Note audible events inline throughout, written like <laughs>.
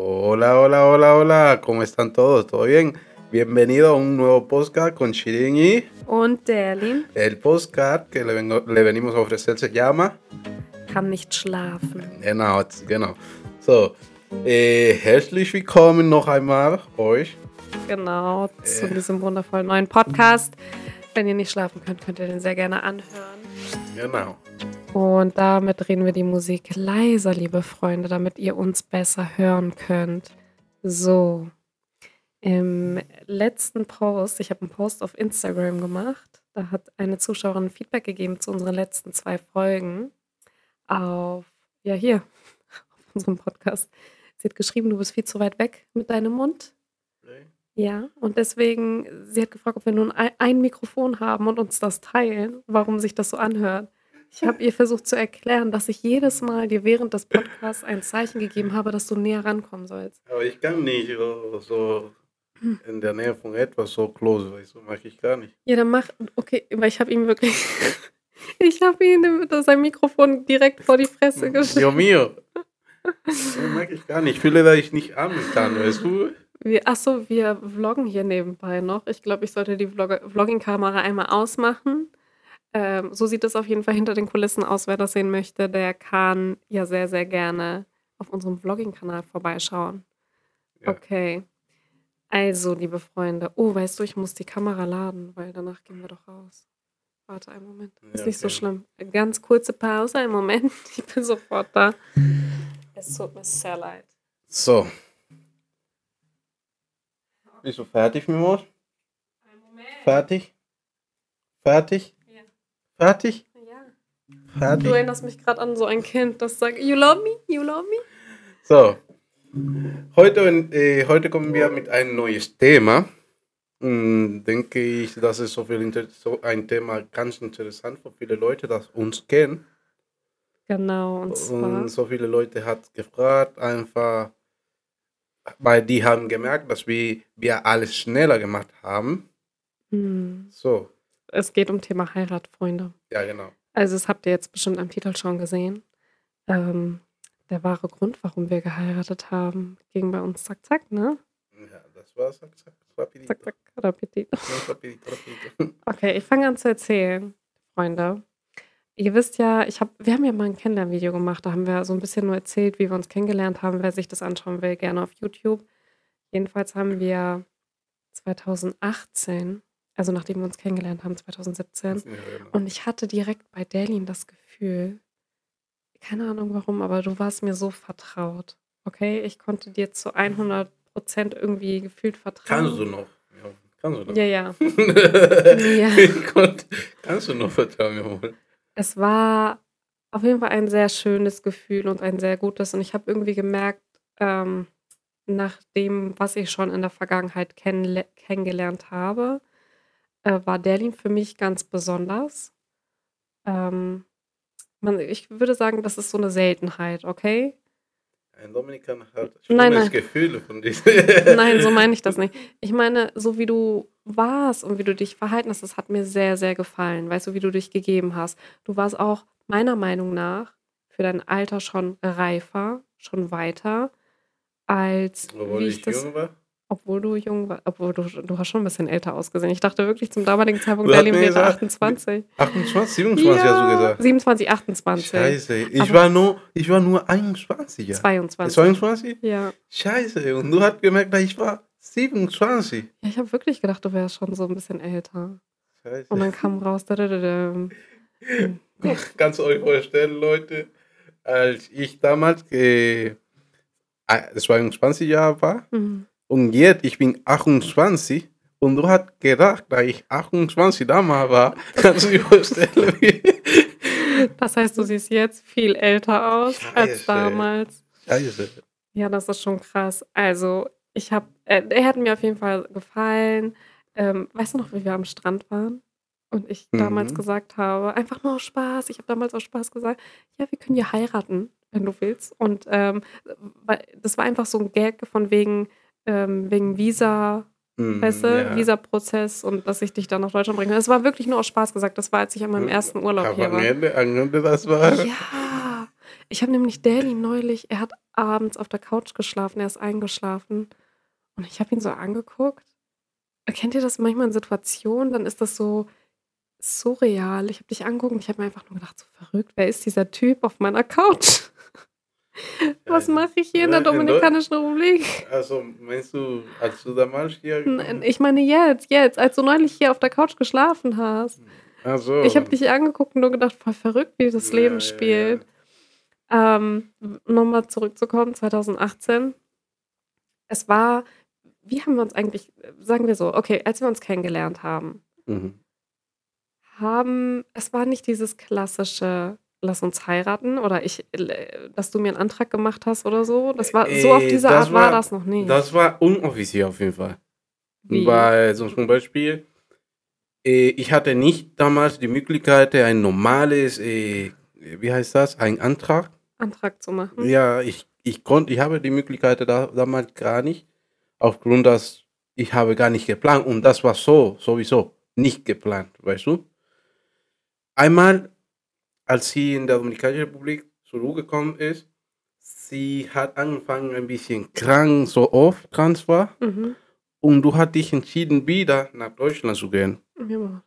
Hola, hola, hola, hola, ¿cómo están todos? ¿Todo bien? Bienvenido a un nuevo podcast con Shirin y Und Derlin el podcast que le, vengo- le venimos a ofrecer se llama... kann nicht schlafen. Genau, genau. So, äh, herzlich willkommen noch einmal euch. Genau, zu diesem wundervollen neuen Podcast. Wenn ihr nicht schlafen könnt, könnt ihr den sehr gerne anhören. Genau. Und damit drehen wir die Musik leiser, liebe Freunde, damit ihr uns besser hören könnt. So, im letzten Post, ich habe einen Post auf Instagram gemacht, da hat eine Zuschauerin Feedback gegeben zu unseren letzten zwei Folgen auf, ja hier, <laughs> auf unserem Podcast. Sie hat geschrieben, du bist viel zu weit weg mit deinem Mund. Ja, und deswegen, sie hat gefragt, ob wir nun ein, ein Mikrofon haben und uns das teilen, warum sich das so anhört. Ich habe ihr versucht zu erklären, dass ich jedes Mal dir während des Podcasts ein Zeichen gegeben habe, dass du näher rankommen sollst. Aber ich kann nicht so, so in der Nähe von etwas so close, weißt du, mag ich gar nicht. Ja, dann mach, okay, weil ich habe ihm wirklich, <laughs> ich habe ihm das- sein Mikrofon direkt vor die Fresse gestellt. Dios mío. So mag ich gar nicht. Ich fühle, dass ich nicht atmen kann, weißt du? Wir, achso, wir vloggen hier nebenbei noch. Ich glaube, ich sollte die Vlog Vlogging-Kamera einmal ausmachen. Ähm, so sieht es auf jeden Fall hinter den Kulissen aus. Wer das sehen möchte, der kann ja sehr, sehr gerne auf unserem Vlogging-Kanal vorbeischauen. Ja. Okay. Also, liebe Freunde. Oh, weißt du, ich muss die Kamera laden, weil danach gehen wir doch raus. Warte einen Moment. Ist Ja, nicht so okay. schlimm. Ganz kurze Pause, einen Moment. <laughs> Ich bin sofort da. Es tut mir sehr leid. So. Bist du fertig, Mimos? Einen Moment. Fertig? Fertig? Ja. Fertig? Ja. Du Fertig? erinnerst mich gerade an so ein Kind, das sagt, you love me, you love me. So. Heute, äh, heute kommen wir mit einem neues Thema. Hm, denke ich, das ist so, viel so ein Thema ganz interessant für viele Leute, das uns kennen. Genau, und zwar, Und so viele Leute hat gefragt, einfach, weil die haben gemerkt, dass wir, wir alles schneller gemacht haben. hm, So, es geht um Thema Heirat, Freunde. ja genau. Also das habt ihr jetzt bestimmt am Titel schon gesehen. Ähm, der wahre Grund, warum wir geheiratet haben, ging bei uns zack, zack, ne? Ja, das war zack, zack, rapidito. Zack, zack, rapidito. Rapidito, rapidito. Okay, ich fange an zu erzählen, Freunde. Ihr wisst ja, ich hab, wir haben ja mal ein Kennenlernvideo gemacht, da haben wir so ein bisschen nur erzählt, wie wir uns kennengelernt haben. Wer sich das anschauen will, gerne auf YouTube. Jedenfalls haben wir 2018, also nachdem wir uns kennengelernt haben, 2017, Ja, genau. und ich hatte direkt bei Delin das Gefühl, keine Ahnung warum, aber du warst mir so vertraut. Okay, ich konnte dir zu 100 Prozent irgendwie gefühlt vertrauen. Kannst du noch? Ja, kannst du noch? Ja, ja. <laughs> ja. <laughs> Gott, kannst du noch vertrauen, jawohl. Es war auf jeden Fall ein sehr schönes Gefühl und ein sehr gutes. Und ich habe irgendwie gemerkt, ähm, nach dem, was ich schon in der Vergangenheit kennengelernt habe, äh, war Derlin für mich ganz besonders. Ähm, man, ich würde sagen, das ist so eine Seltenheit, okay? Ein Dominikan hat Nein, nein. Gefühl von diesem. <laughs> Nein, so meine ich das nicht. Ich meine, so wie du warst und wie du dich verhalten hast, das hat mir sehr, sehr gefallen. Weißt du, wie du dich gegeben hast. Du warst auch meiner Meinung nach für dein Alter schon reifer, schon weiter, als Obwohl wie ich ich das, jung war. Obwohl du jung warst, obwohl du, du hast schon ein bisschen älter ausgesehen. Ich dachte wirklich zum damaligen Zeitpunkt, Berlin wäre gesagt, 28. 28, 27 hast du gesagt. 27, 28. Scheiße, ich Aber- war nur, ich war nur 21. Ja. 22. 22? Ja. Scheiße, und du hast gemerkt, ich war 27. ja, ich habe wirklich gedacht, du wärst schon so ein bisschen älter. Scheiße. Und dann kam raus, da, da, da, da. <laughs> Kannst du euch vorstellen, Leute, als ich damals äh, 22 Jahre war Mhm. Und jetzt ich bin 28 und du hast gedacht, dass ich 28 damals war, kannst du dir vorstellen, wie Das heißt, du siehst jetzt viel älter aus als Scheiße. damals. Scheiße. Ja, das ist schon krass. Also, ich habe, äh, er hat mir auf jeden Fall gefallen. Ähm, weißt du noch, wie wir am Strand waren? Und ich damals Mhm. gesagt habe, einfach nur aus Spaß. Ich habe damals aus Spaß gesagt, ja, wir können ja heiraten, wenn du willst. Und ähm, das war einfach so ein Gag von wegen, ähm, wegen Visa, Mhm, weißt du, ja. Visa-Prozess und dass ich dich dann nach Deutschland bringe. Es war wirklich nur aus Spaß gesagt. Das war, als ich an meinem ersten Urlaub Aber hier war. Ende, das war. Ja, ich habe nämlich Daily neulich, er hat abends auf der Couch geschlafen, er ist eingeschlafen. Und ich habe ihn so angeguckt. Kennt ihr das manchmal in Situationen? Dann ist das so surreal. Ich habe dich angeguckt und ich habe mir einfach nur gedacht, so verrückt, wer ist dieser Typ auf meiner Couch? <laughs> Was mache ich hier in der Dominikanischen Republik? Also meinst du, als du damals hier... Nein, ich meine jetzt, jetzt, als du neulich hier auf der Couch geschlafen hast. Ach so. Ich habe dich angeguckt und nur gedacht, voll verrückt, wie das Ja, Leben ja, spielt. Ähm, Nochmal zurückzukommen, 2018. Es war, wie haben wir uns eigentlich, sagen wir so, okay, als wir uns kennengelernt haben, Mhm. haben, es war nicht dieses klassische, lass uns heiraten oder ich, äh, dass du mir einen Antrag gemacht hast oder so. Das war, so auf Äh, diese Art war, war- das noch nicht. Das war unoffiziell auf jeden Fall. Wie? Weil so zum Beispiel, äh, ich hatte nicht damals die Möglichkeit, ein normales, wie heißt das, ein Antrag. Antrag zu machen. Ja, ich, ich konnte, ich habe die Möglichkeit da, damals gar nicht, aufgrund, dass ich habe gar nicht geplant und das war so, sowieso nicht geplant, weißt du. Einmal, als sie in der Dominikanischen Republik zurückgekommen ist, sie hat angefangen ein bisschen krank, so oft krank war Mhm. und du hast dich entschieden, wieder nach Deutschland zu gehen. Ja.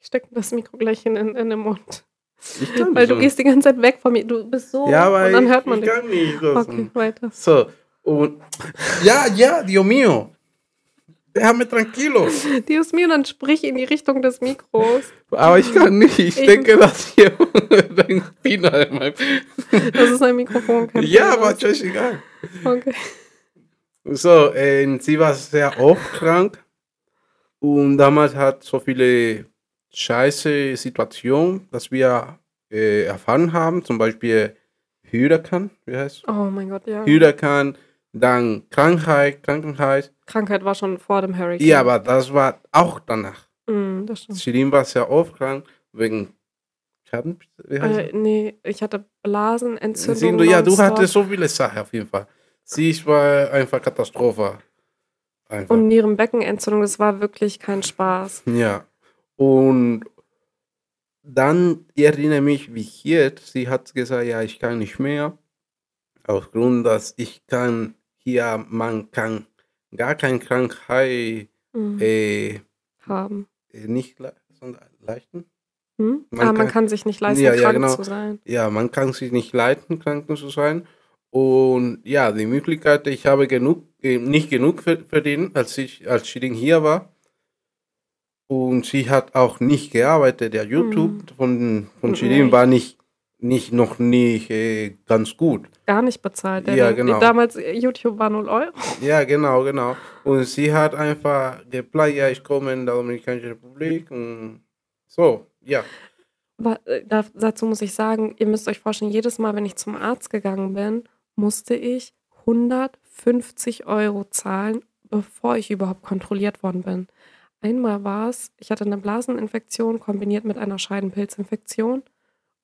Ich stecke das Mikro gleich in, in, in den Mund. Ich Weil du so. gehst die ganze Zeit weg von mir. Du bist so. Ja, aber und dann ich, hört man ich dich. kann nicht. Okay, weiter. So, und ja, ja, Dios mío. Déjame tranquilo. Dios mio, dann sprich in die Richtung des Mikros. Aber ich kann nicht. Ich, Ich- denke, dass hier <laughs> ein Spinner in meinem. Das ist ein Mikrofon. kein Ja, aber scheißegal. Okay. So, äh, sie war sehr oft krank. Und damals hat so viele scheiße Situationen, dass wir äh, erfahren haben. Zum Beispiel Hüderkan, wie heißt Oh mein Gott, ja. Hüderkan, dann Krankheit, Krankenhaus. Krankheit war schon vor dem Hurricane. Ja, aber das war auch danach. Mm, das stimmt. Shirin war sehr oft krank wegen Schaden. Äh, nee, ich hatte Blasenentzündung. Du, ja, du hattest so viele Sachen auf jeden Fall. Sie war einfach Katastrophe. Einfach. Und Nierenbeckenentzündung, das war wirklich kein Spaß. <laughs> ja. Und dann, ich erinnere mich, wie hier, sie hat gesagt, ja, ich kann nicht mehr. Aufgrund, dass ich kann, hier, man kann gar keine Krankheit Mm, äh, haben. nicht le sondern leisten. Hm? Man ah, man kann- kann sich nicht leisten, Ja, ja, krank genau. zu sein. ja, man kann sich nicht leiten, krank zu sein. Und ja, die Möglichkeit, ich habe genug, äh, nicht genug ver- verdient, als ich als Shirin hier war. Und sie hat auch nicht gearbeitet. Der YouTube von, von Mhm, Shirin echt? war nicht, nicht noch nicht äh, ganz gut. Gar nicht bezahlt. Ja, Link. genau. Damals, äh, YouTube war 0 Euro. <laughs> Ja, genau, genau. Und sie hat einfach geplant, ja, ich komme in der Dominikanische Republik und so, ja. Aber, äh, da, dazu muss ich sagen, ihr müsst euch vorstellen, jedes Mal, wenn ich zum Arzt gegangen bin, musste ich 150 Euro zahlen, bevor ich überhaupt kontrolliert worden bin. Einmal war es, ich hatte eine Blaseninfektion kombiniert mit einer Scheidenpilzinfektion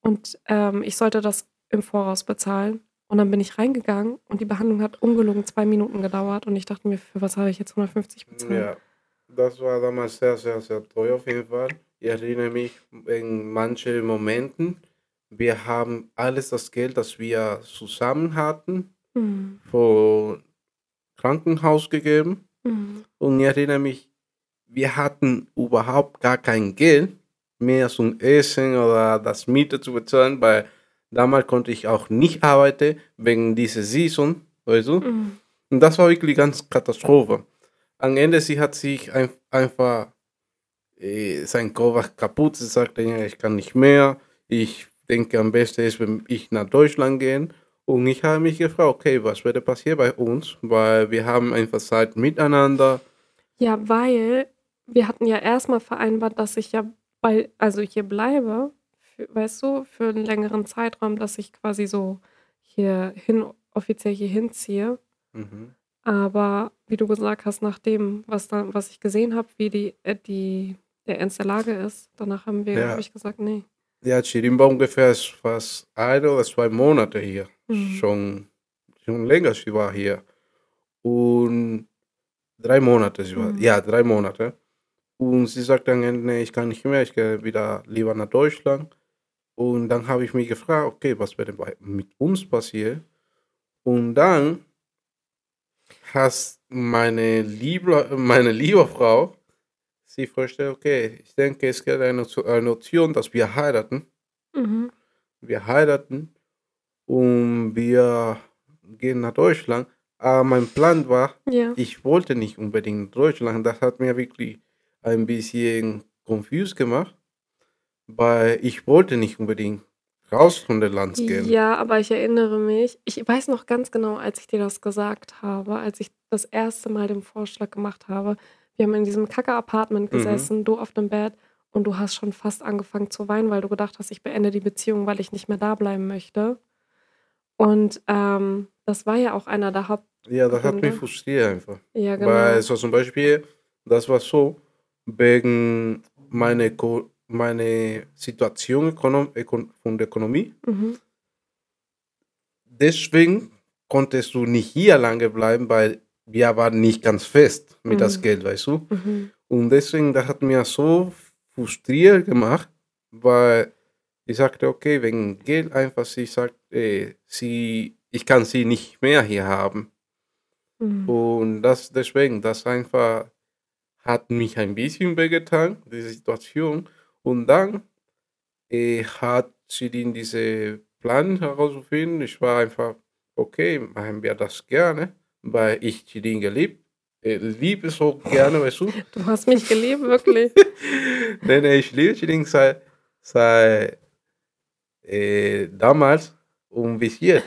und ähm, ich sollte das im Voraus bezahlen. Und dann bin ich reingegangen und die Behandlung hat ungelogen zwei Minuten gedauert und ich dachte mir, für was habe ich jetzt 150 bezahlt? Ja, das war damals sehr, sehr, sehr teuer auf jeden Fall. Ich erinnere mich in manche Momenten, wir haben alles das Geld, das wir zusammen hatten, Hm, für Krankenhaus gegeben. hm. Und ich erinnere mich, wir hatten überhaupt gar kein Geld mehr zum Essen oder das Miete zu bezahlen, weil damals konnte ich auch nicht arbeiten wegen dieser Saison, weißt du? Hm. Und das war wirklich ganz Katastrophe. Am Ende, sie hat sich ein, einfach äh, sein Kopf kaputt. Sie sagte, ja, ich kann nicht mehr. Ich denke, am besten ist, wenn ich nach Deutschland gehe. Und ich habe mich gefragt, okay, was würde passieren bei uns? Weil wir haben einfach Zeit miteinander. Ja, weil wir hatten ja erstmal vereinbart, dass ich ja bei, also hier bleibe, für, weißt du, für einen längeren Zeitraum, dass ich quasi so hier hin, offiziell hier hinziehe. Mhm. Aber wie du gesagt hast, nach dem, was dann, was ich gesehen habe, wie die, äh, die, der Ernst der Lage ist, danach haben wir, Ja. habe ich gesagt, nee. Ja, Shirin war ungefähr fast ein oder zwei Monate hier. Mhm. Schon, schon länger sie war hier. Und drei Monate sie war. Mhm. Ja, drei Monate. Und sie sagt dann, nee, ich kann nicht mehr, ich gehe wieder lieber nach Deutschland. Und dann habe ich mich gefragt, okay, was wäre mit uns passiert? Und dann hast meine liebe, meine liebe Frau sich vorgestellt, okay, ich denke, es gibt eine, eine Option, dass wir heiraten. Mhm. Wir heiraten und wir gehen nach Deutschland. Aber mein Plan war, Ja. ich wollte nicht unbedingt nach Deutschland. Das hat mir wirklich ein bisschen confused gemacht, weil ich wollte nicht unbedingt raus von der Land gehen. Ja, aber ich erinnere mich, ich weiß noch ganz genau, als ich dir das gesagt habe, als ich das erste Mal den Vorschlag gemacht habe. Wir haben in diesem Kacke-Apartment Mhm. gesessen, du auf dem Bett und du hast schon fast angefangen zu weinen, weil du gedacht hast, ich beende die Beziehung, weil ich nicht mehr da bleiben möchte. Und ähm, das war ja auch einer der Haupt... Ja, das hat mich frustriert einfach. Ja, Weil genau. so zum Beispiel, das war so, wegen meiner meine Situation von der Ökonomie. Mhm. Deswegen konntest du nicht hier lange bleiben, weil wir waren nicht ganz fest mit das Mhm. Geld, weißt du? Mhm. Und deswegen, das hat mir so frustriert gemacht, weil ich sagte, okay, wegen Geld einfach, sie sagt, äh, sie, ich kann sie nicht mehr hier haben. Mhm. Und das deswegen, das einfach hat mich ein bisschen wehgetan, diese Situation. Und dann äh, hat sie den diese Plan herausgefunden. Ich war einfach, okay, machen wir das gerne, weil ich Chilin geliebt, äh, liebe so gerne, weißt du? <laughs> Du hast mich geliebt, wirklich. <laughs> nee, nee, ich liebe Chilin seit, seit äh, damals und bis jetzt.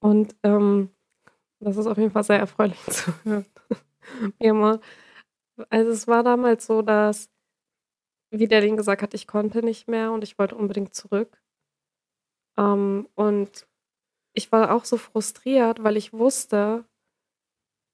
Und ähm, das ist auf jeden Fall sehr erfreulich <laughs> zu hören. Wie immer. Also es war damals so, dass, wie der Ding gesagt hat, ich konnte nicht mehr und ich wollte unbedingt zurück. Ähm, und ich war auch so frustriert, weil ich wusste,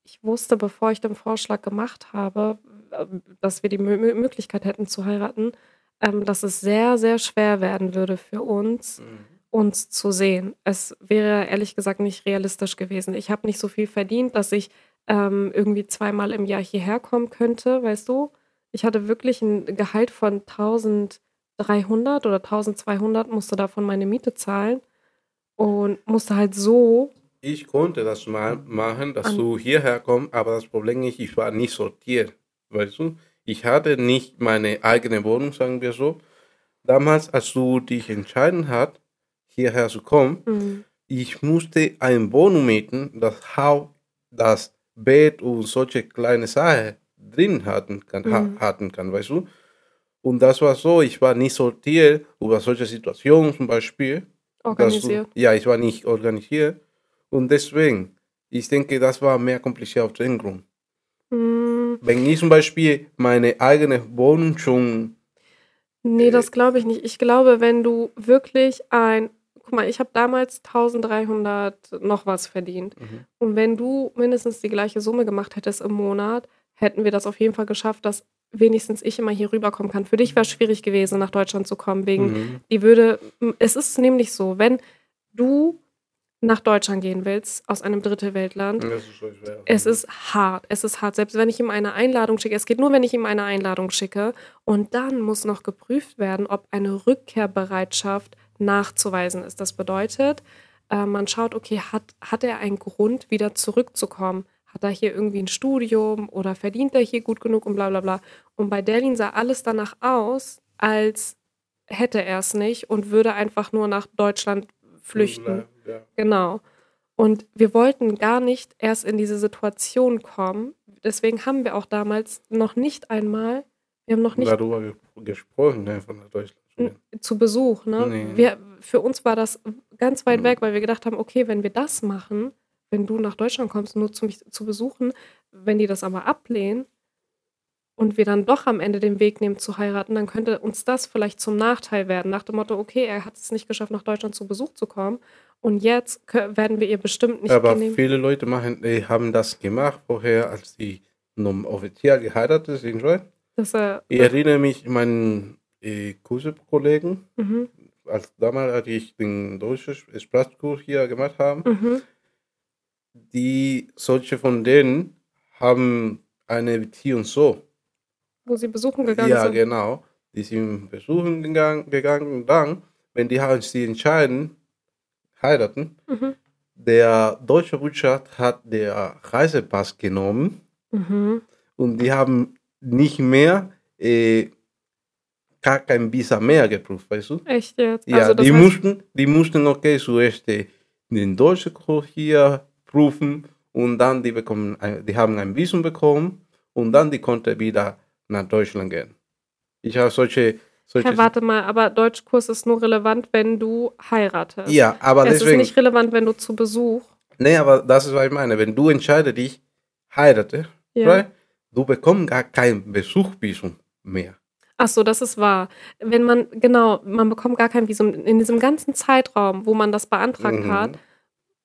ich wusste, bevor ich den Vorschlag gemacht habe, äh, dass wir die Mö- Möglichkeit hätten zu heiraten, ähm, dass es sehr, sehr schwer werden würde für uns, uns zu sehen. Es wäre ehrlich gesagt nicht realistisch gewesen. Ich habe nicht so viel verdient, dass ich ähm, irgendwie zweimal im Jahr hierher kommen könnte, weißt du? Ich hatte wirklich ein Gehalt von 1300 oder 1200, musste davon meine Miete zahlen und musste halt so. Ich konnte das mal machen, dass du hierher kommst, aber das Problem ist, ich war nicht sortiert. Weißt du? Ich hatte nicht meine eigene Wohnung, sagen wir so. Damals, als du dich entschieden hast, hierher zu kommen, Mm, ich musste eine Wohnung mieten, das Haus, das Bett und solche kleine Sachen drin hatten kann, Mhm. hatten kann, weißt du? Und das war so, ich war nicht sortiert über solche Situationen zum Beispiel. organisiert. Du, ja, ich war nicht organisiert. Und deswegen, ich denke, das war mehr kompliziert aus dem Grund. Mm, Wenn ich zum Beispiel meine eigene Wohnung schon, nee, Äh, das glaube ich nicht. Ich glaube, wenn du wirklich ein. Guck mal, ich habe damals 1300 noch was verdient. Mhm. Und wenn du mindestens die gleiche Summe gemacht hättest im Monat, hätten wir das auf jeden Fall geschafft, dass wenigstens ich immer hier rüberkommen kann. Für dich wäre es schwierig gewesen, nach Deutschland zu kommen, wegen, Mhm. die würde, es ist nämlich so, wenn du nach Deutschland gehen willst, aus einem Dritte-Weltland, Das ist es ist hart. Es ist hart. Selbst wenn ich ihm eine Einladung schicke, es geht nur, wenn ich ihm eine Einladung schicke. Und dann muss noch geprüft werden, ob eine Rückkehrbereitschaft nachzuweisen ist. Das bedeutet, äh, man schaut, okay, hat, hat er einen Grund, wieder zurückzukommen? Hat er hier irgendwie ein Studium oder verdient er hier gut genug und bla bla bla. Und bei Derlin sah alles danach aus, als hätte er es nicht und würde einfach nur nach Deutschland flüchten. Ja. Genau. Und wir wollten gar nicht erst in diese Situation kommen. Deswegen haben wir auch damals noch nicht einmal, wir haben noch nicht Darüber ge gesprochen, einfach nach Deutschland. Zu Besuch. Ne? Nee. Wir, für uns war das ganz weit weg, weil wir gedacht haben, okay, wenn wir das machen, wenn du nach Deutschland kommst, nur zu mich zu besuchen, wenn die das aber ablehnen und wir dann doch am Ende den Weg nehmen zu heiraten, dann könnte uns das vielleicht zum Nachteil werden. Nach dem Motto, okay, er hat es nicht geschafft, nach Deutschland zu Besuch zu kommen und jetzt werden wir ihr bestimmt nicht Aber genehmigen. viele Leute machen, äh, haben das gemacht vorher, als sie offiziell geheiratet sind. Right? Dass er, Ich erinnere mich an meinen äh, Kurskollegen, mhm, als damals, als ich den deutschen Sprachkurs hier gemacht habe, mhm, die solche von denen haben eine Beziehung so. wo sie besuchen gegangen Ja, sind. genau. Die sind besuchen gegangen, gegangen und dann, wenn die halt sich entscheiden, heiraten, Mhm. der deutsche Botschaft hat der Reisepass genommen Mhm. und die haben nicht mehr äh, gar kein Visa mehr geprüft, weißt du? Echt jetzt? Ja, also die, mussten, die mussten, okay, zuerst den deutschen Kurs hier prüfen und dann die bekommen, die haben ein Visum bekommen und dann die konnte wieder nach Deutschland gehen. Ich habe solche, solche Herr, warte mal, aber Deutschkurs ist nur relevant, wenn du heiratest. ja, aber es ist deswegen, nicht relevant, wenn du zu Besuch. nee, aber das ist, was ich meine, wenn du entscheidest, dich heirate, Ja. right? du bekommst gar kein Besuchvisum mehr. Ach so, das ist wahr. Wenn man, genau, man bekommt gar kein Visum. In diesem ganzen Zeitraum, wo man das beantragt Mhm. hat,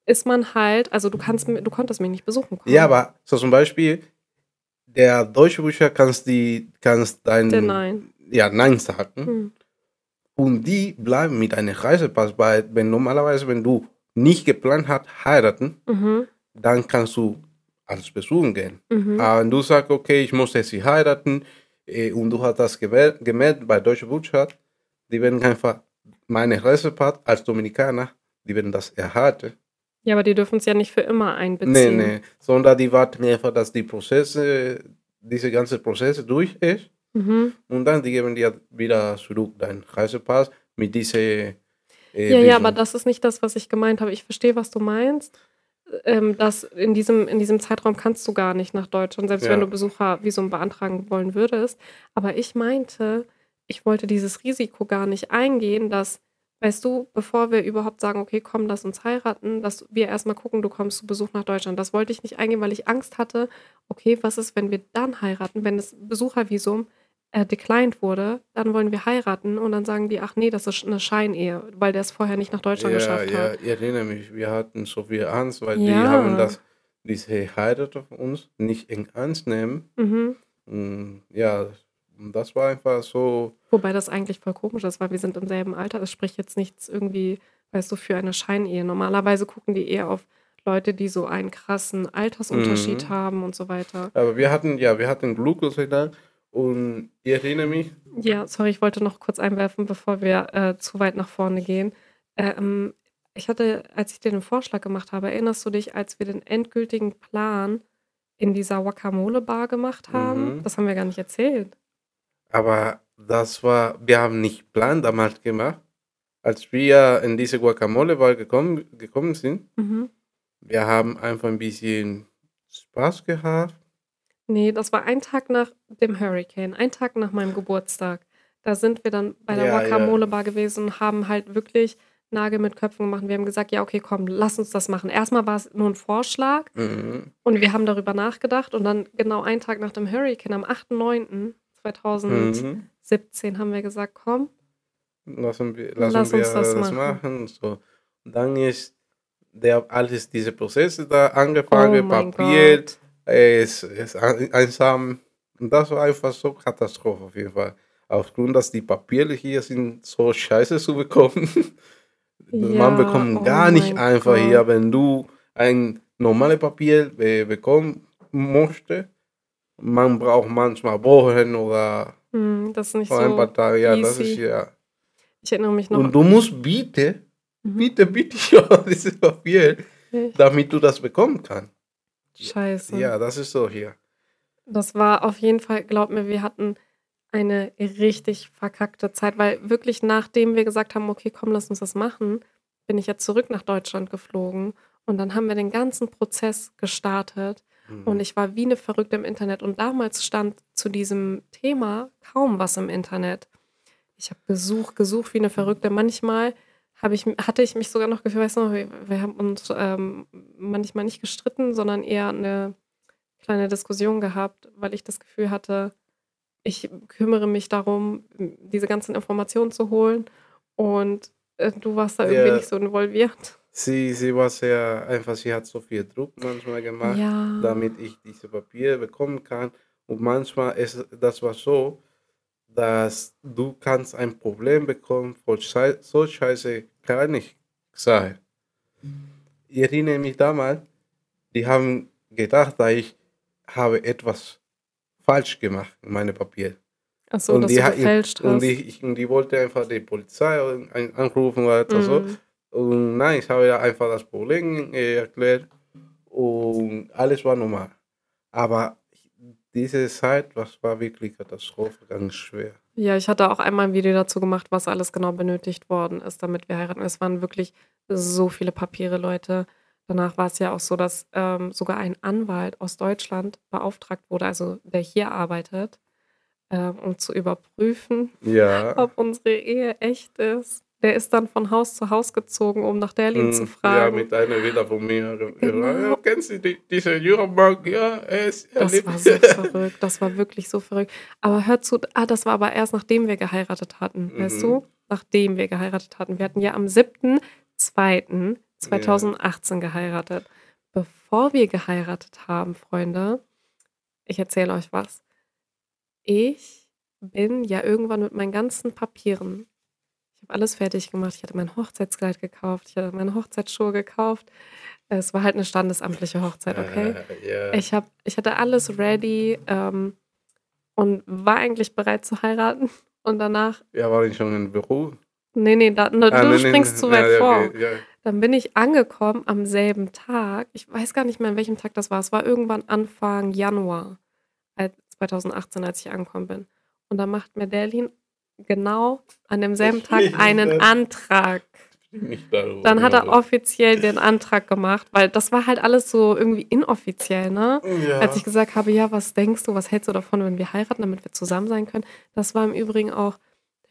ist man halt, also du kannst, du konntest mich nicht besuchen kommen. Ja, aber so zum Beispiel, der deutsche Bücher kannst die, kannst dein, Nein. ja, Nein sagen. Hm. Und die bleiben mit einem Reisepass bei, wenn normalerweise, wenn du nicht geplant hast, heiraten, Mhm. dann kannst du als Besuchen gehen. Mhm. Aber wenn du sagst, okay, ich muss jetzt sie heiraten und du hast das gemeldet bei Deutsche Botschaft, die werden einfach meine Reisepass als Dominikaner, die werden das erhalten. Ja, aber die dürfen es ja nicht für immer Nee, einbeziehen. nee, sondern die warten einfach, dass die Prozesse, diese ganze Prozesse durch ist Mhm. und dann die geben dir wieder zurück deinen Reisepass mit diese äh, Ja, ja, Visum. aber das ist nicht das, was ich gemeint habe. Ich verstehe, was du meinst. Ähm, dass in diesem, in diesem Zeitraum kannst du gar nicht nach Deutschland, selbst Ja. wenn du Besuchervisum beantragen wollen würdest. Aber ich meinte, ich wollte dieses Risiko gar nicht eingehen, dass, weißt du, bevor wir überhaupt sagen, okay, komm, lass uns heiraten, dass wir erstmal gucken, du kommst zu Besuch nach Deutschland. Das wollte ich nicht eingehen, weil ich Angst hatte, okay, was ist, wenn wir dann heiraten, wenn das Besuchervisum äh, declined wurde, dann wollen wir heiraten und dann sagen die, ach nee, das ist eine Scheinehe, weil der es vorher nicht nach Deutschland ja, geschafft ja, hat. ich erinnere mich, wir hatten so viel Angst, weil die Ja. haben das, diese Heirat auf uns nicht in Ernst nehmen. Mhm. Und ja, und das war einfach so, Wobei das eigentlich voll komisch ist, weil wir sind im selben Alter. Es spricht jetzt nichts irgendwie, weißt du, für eine Scheinehe. Normalerweise gucken die eher auf Leute, die so einen krassen Altersunterschied Mhm. haben und so weiter. aber wir hatten, ja, wir hatten Glück, Gott sei Dank. Und ich erinnere mich, Ja, sorry, ich wollte noch kurz einwerfen, bevor wir äh, zu weit nach vorne gehen. Ähm, ich hatte, als ich dir den Vorschlag gemacht habe, erinnerst du dich, als wir den endgültigen Plan in dieser Guacamole-Bar gemacht haben? Mhm. Das haben wir gar nicht erzählt. aber das war, wir haben nicht Plan damals gemacht, als wir in diese Guacamole-Bar gekommen, gekommen sind. Mhm. Wir haben einfach ein bisschen Spaß gehabt. Nee, das war ein Tag nach dem Hurricane, ein Tag nach meinem Geburtstag. Da sind wir dann bei der Ja, ja. Guacamole-Bar gewesen und haben halt wirklich Nagel mit Köpfen gemacht. Wir haben gesagt, ja, okay, komm, lass uns das machen. Erstmal war es nur ein Vorschlag Mhm. und wir haben darüber nachgedacht und dann genau einen Tag nach dem Hurricane, am 8.9.2017, Mhm. haben wir gesagt, komm, Lassen wir, lassen Lass wir uns das das, machen. So. Und dann ist der alles diese Prozesse da angefangen, oh mein Papier, Gott. Es ist ein- einsam. Und das war einfach so Katastrophe auf jeden Fall. Aufgrund, dass die Papiere hier sind so scheiße zu bekommen. <laughs> Ja, Man bekommt oh gar nicht einfach Gott. hier, wenn du ein normales Papier äh, bekommen möchtest. Man braucht manchmal Wochen oder Hm, das ist nicht ein paar so Tage. Ja, das easy. ist ja. Ich erinnere mich noch. Und du musst bitte, Mhm. bitte, bitte <laughs> ja dieses Papier, damit du das bekommen kannst. Scheiße. Ja, das ist so hier. Das war auf jeden Fall, glaub mir, wir hatten eine richtig verkackte Zeit, weil wirklich nachdem wir gesagt haben, okay, komm, lass uns das machen, bin ich ja zurück nach Deutschland geflogen und dann haben wir den ganzen Prozess gestartet Mhm. und ich war wie eine Verrückte im Internet und damals stand zu diesem Thema kaum was im Internet. Ich habe gesucht, gesucht wie eine Verrückte. Manchmal habe ich, hatte ich mich sogar noch gefühlt, weißt du, wir, wir haben uns ähm, manchmal nicht gestritten, sondern eher eine kleine Diskussion gehabt, weil ich das Gefühl hatte, ich kümmere mich darum, diese ganzen Informationen zu holen und äh, du warst da irgendwie Ja. nicht so involviert. Sie, sie war sehr einfach, sie hat so viel Druck manchmal gemacht, Ja. damit ich diese Papiere bekommen kann. Und manchmal ist das war so, dass du kannst ein Problem bekommen von schei- so scheiße kann nicht sein. Ich erinnere mich damals, die haben gedacht, dass ich habe etwas falsch gemacht in meinem Papier. Achso, dass die, du gefälscht und hast. die, ich, und die wollte einfach die Polizei anrufen oder etwas so. Mhm. Und nein, ich habe ja einfach das Problem äh, erklärt und alles war normal. Aber diese Zeit, was war wirklich Katastrophe, ganz schwer. Ja, ich hatte auch einmal ein Video dazu gemacht, was alles genau benötigt worden ist, damit wir heiraten. Es waren wirklich so viele Papiere, Leute. Danach war es ja auch so, dass ähm, sogar ein Anwalt aus Deutschland beauftragt wurde, also der hier arbeitet, ähm, um zu überprüfen, Ja. ob unsere Ehe echt ist. Der ist dann von Haus zu Haus gezogen, um nach Derlin zu Mm, Ja, fragen. mit einer Villa von mir. Genau. Ja, kennst du die, diese Jurabank? Ja, er ist er Das lebt- war so <laughs> verrückt. Das war wirklich so verrückt. Aber hör zu, ah, das war aber erst nachdem wir geheiratet hatten, weißt Mhm. du? Nachdem wir geheiratet hatten. Wir hatten ja am 7.2.2018 geheiratet. Bevor wir geheiratet haben, Freunde, ich erzähle euch was. Ich bin ja irgendwann mit meinen ganzen Papieren, habe alles fertig gemacht. Ich hatte mein Hochzeitskleid gekauft, ich hatte meine Hochzeitsschuhe gekauft. Es war halt eine standesamtliche Hochzeit, okay? Äh, ja. Ich, hab, ich hatte alles ready ähm, und war eigentlich bereit zu heiraten. <laughs> Und danach, ja, war ich schon im Büro? nee, nee, da, ne, Ah, du nee, springst nee. zu weit ja, vor. okay, ja. Dann bin ich angekommen am selben Tag. Ich weiß gar nicht mehr, an welchem Tag das war. Es war irgendwann Anfang Januar als 2018, als ich angekommen bin. Und dann macht mir Derlin genau an demselben Tag einen. Antrag. Dann hat er aber- offiziell den Antrag gemacht, weil das war halt alles so irgendwie inoffiziell, ne? Ja. Als ich gesagt habe, ja, was denkst du, was hältst du davon, wenn wir heiraten, damit wir zusammen sein können? Das war im Übrigen auch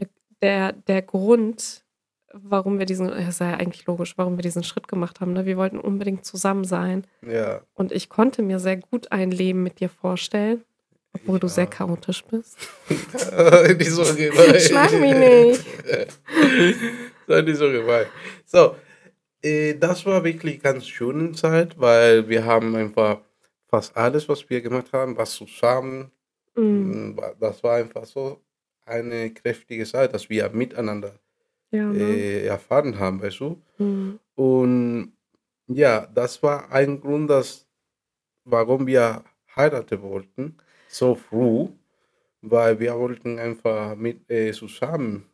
der, der, der Grund, warum wir diesen, das ist ja eigentlich logisch, warum wir diesen Schritt gemacht haben. Ne? Wir wollten unbedingt zusammen sein. ja. Und ich konnte mir sehr gut ein Leben mit dir vorstellen, du Ja. sehr chaotisch bist. nicht so gemein. Schlag mich nicht. Sei nicht so gemein. So, äh, das war wirklich ganz schöne Zeit, weil wir haben einfach fast alles, was wir gemacht haben, was zusammen. Mm, Mm, Das war einfach so eine kräftige Zeit, dass wir miteinander ja, ne? äh, erfahren haben, weißt du? Mm, Und ja, das war ein Grund, dass, warum wir heiraten wollten, so früh, weil wir wollten einfach mit äh, zusammen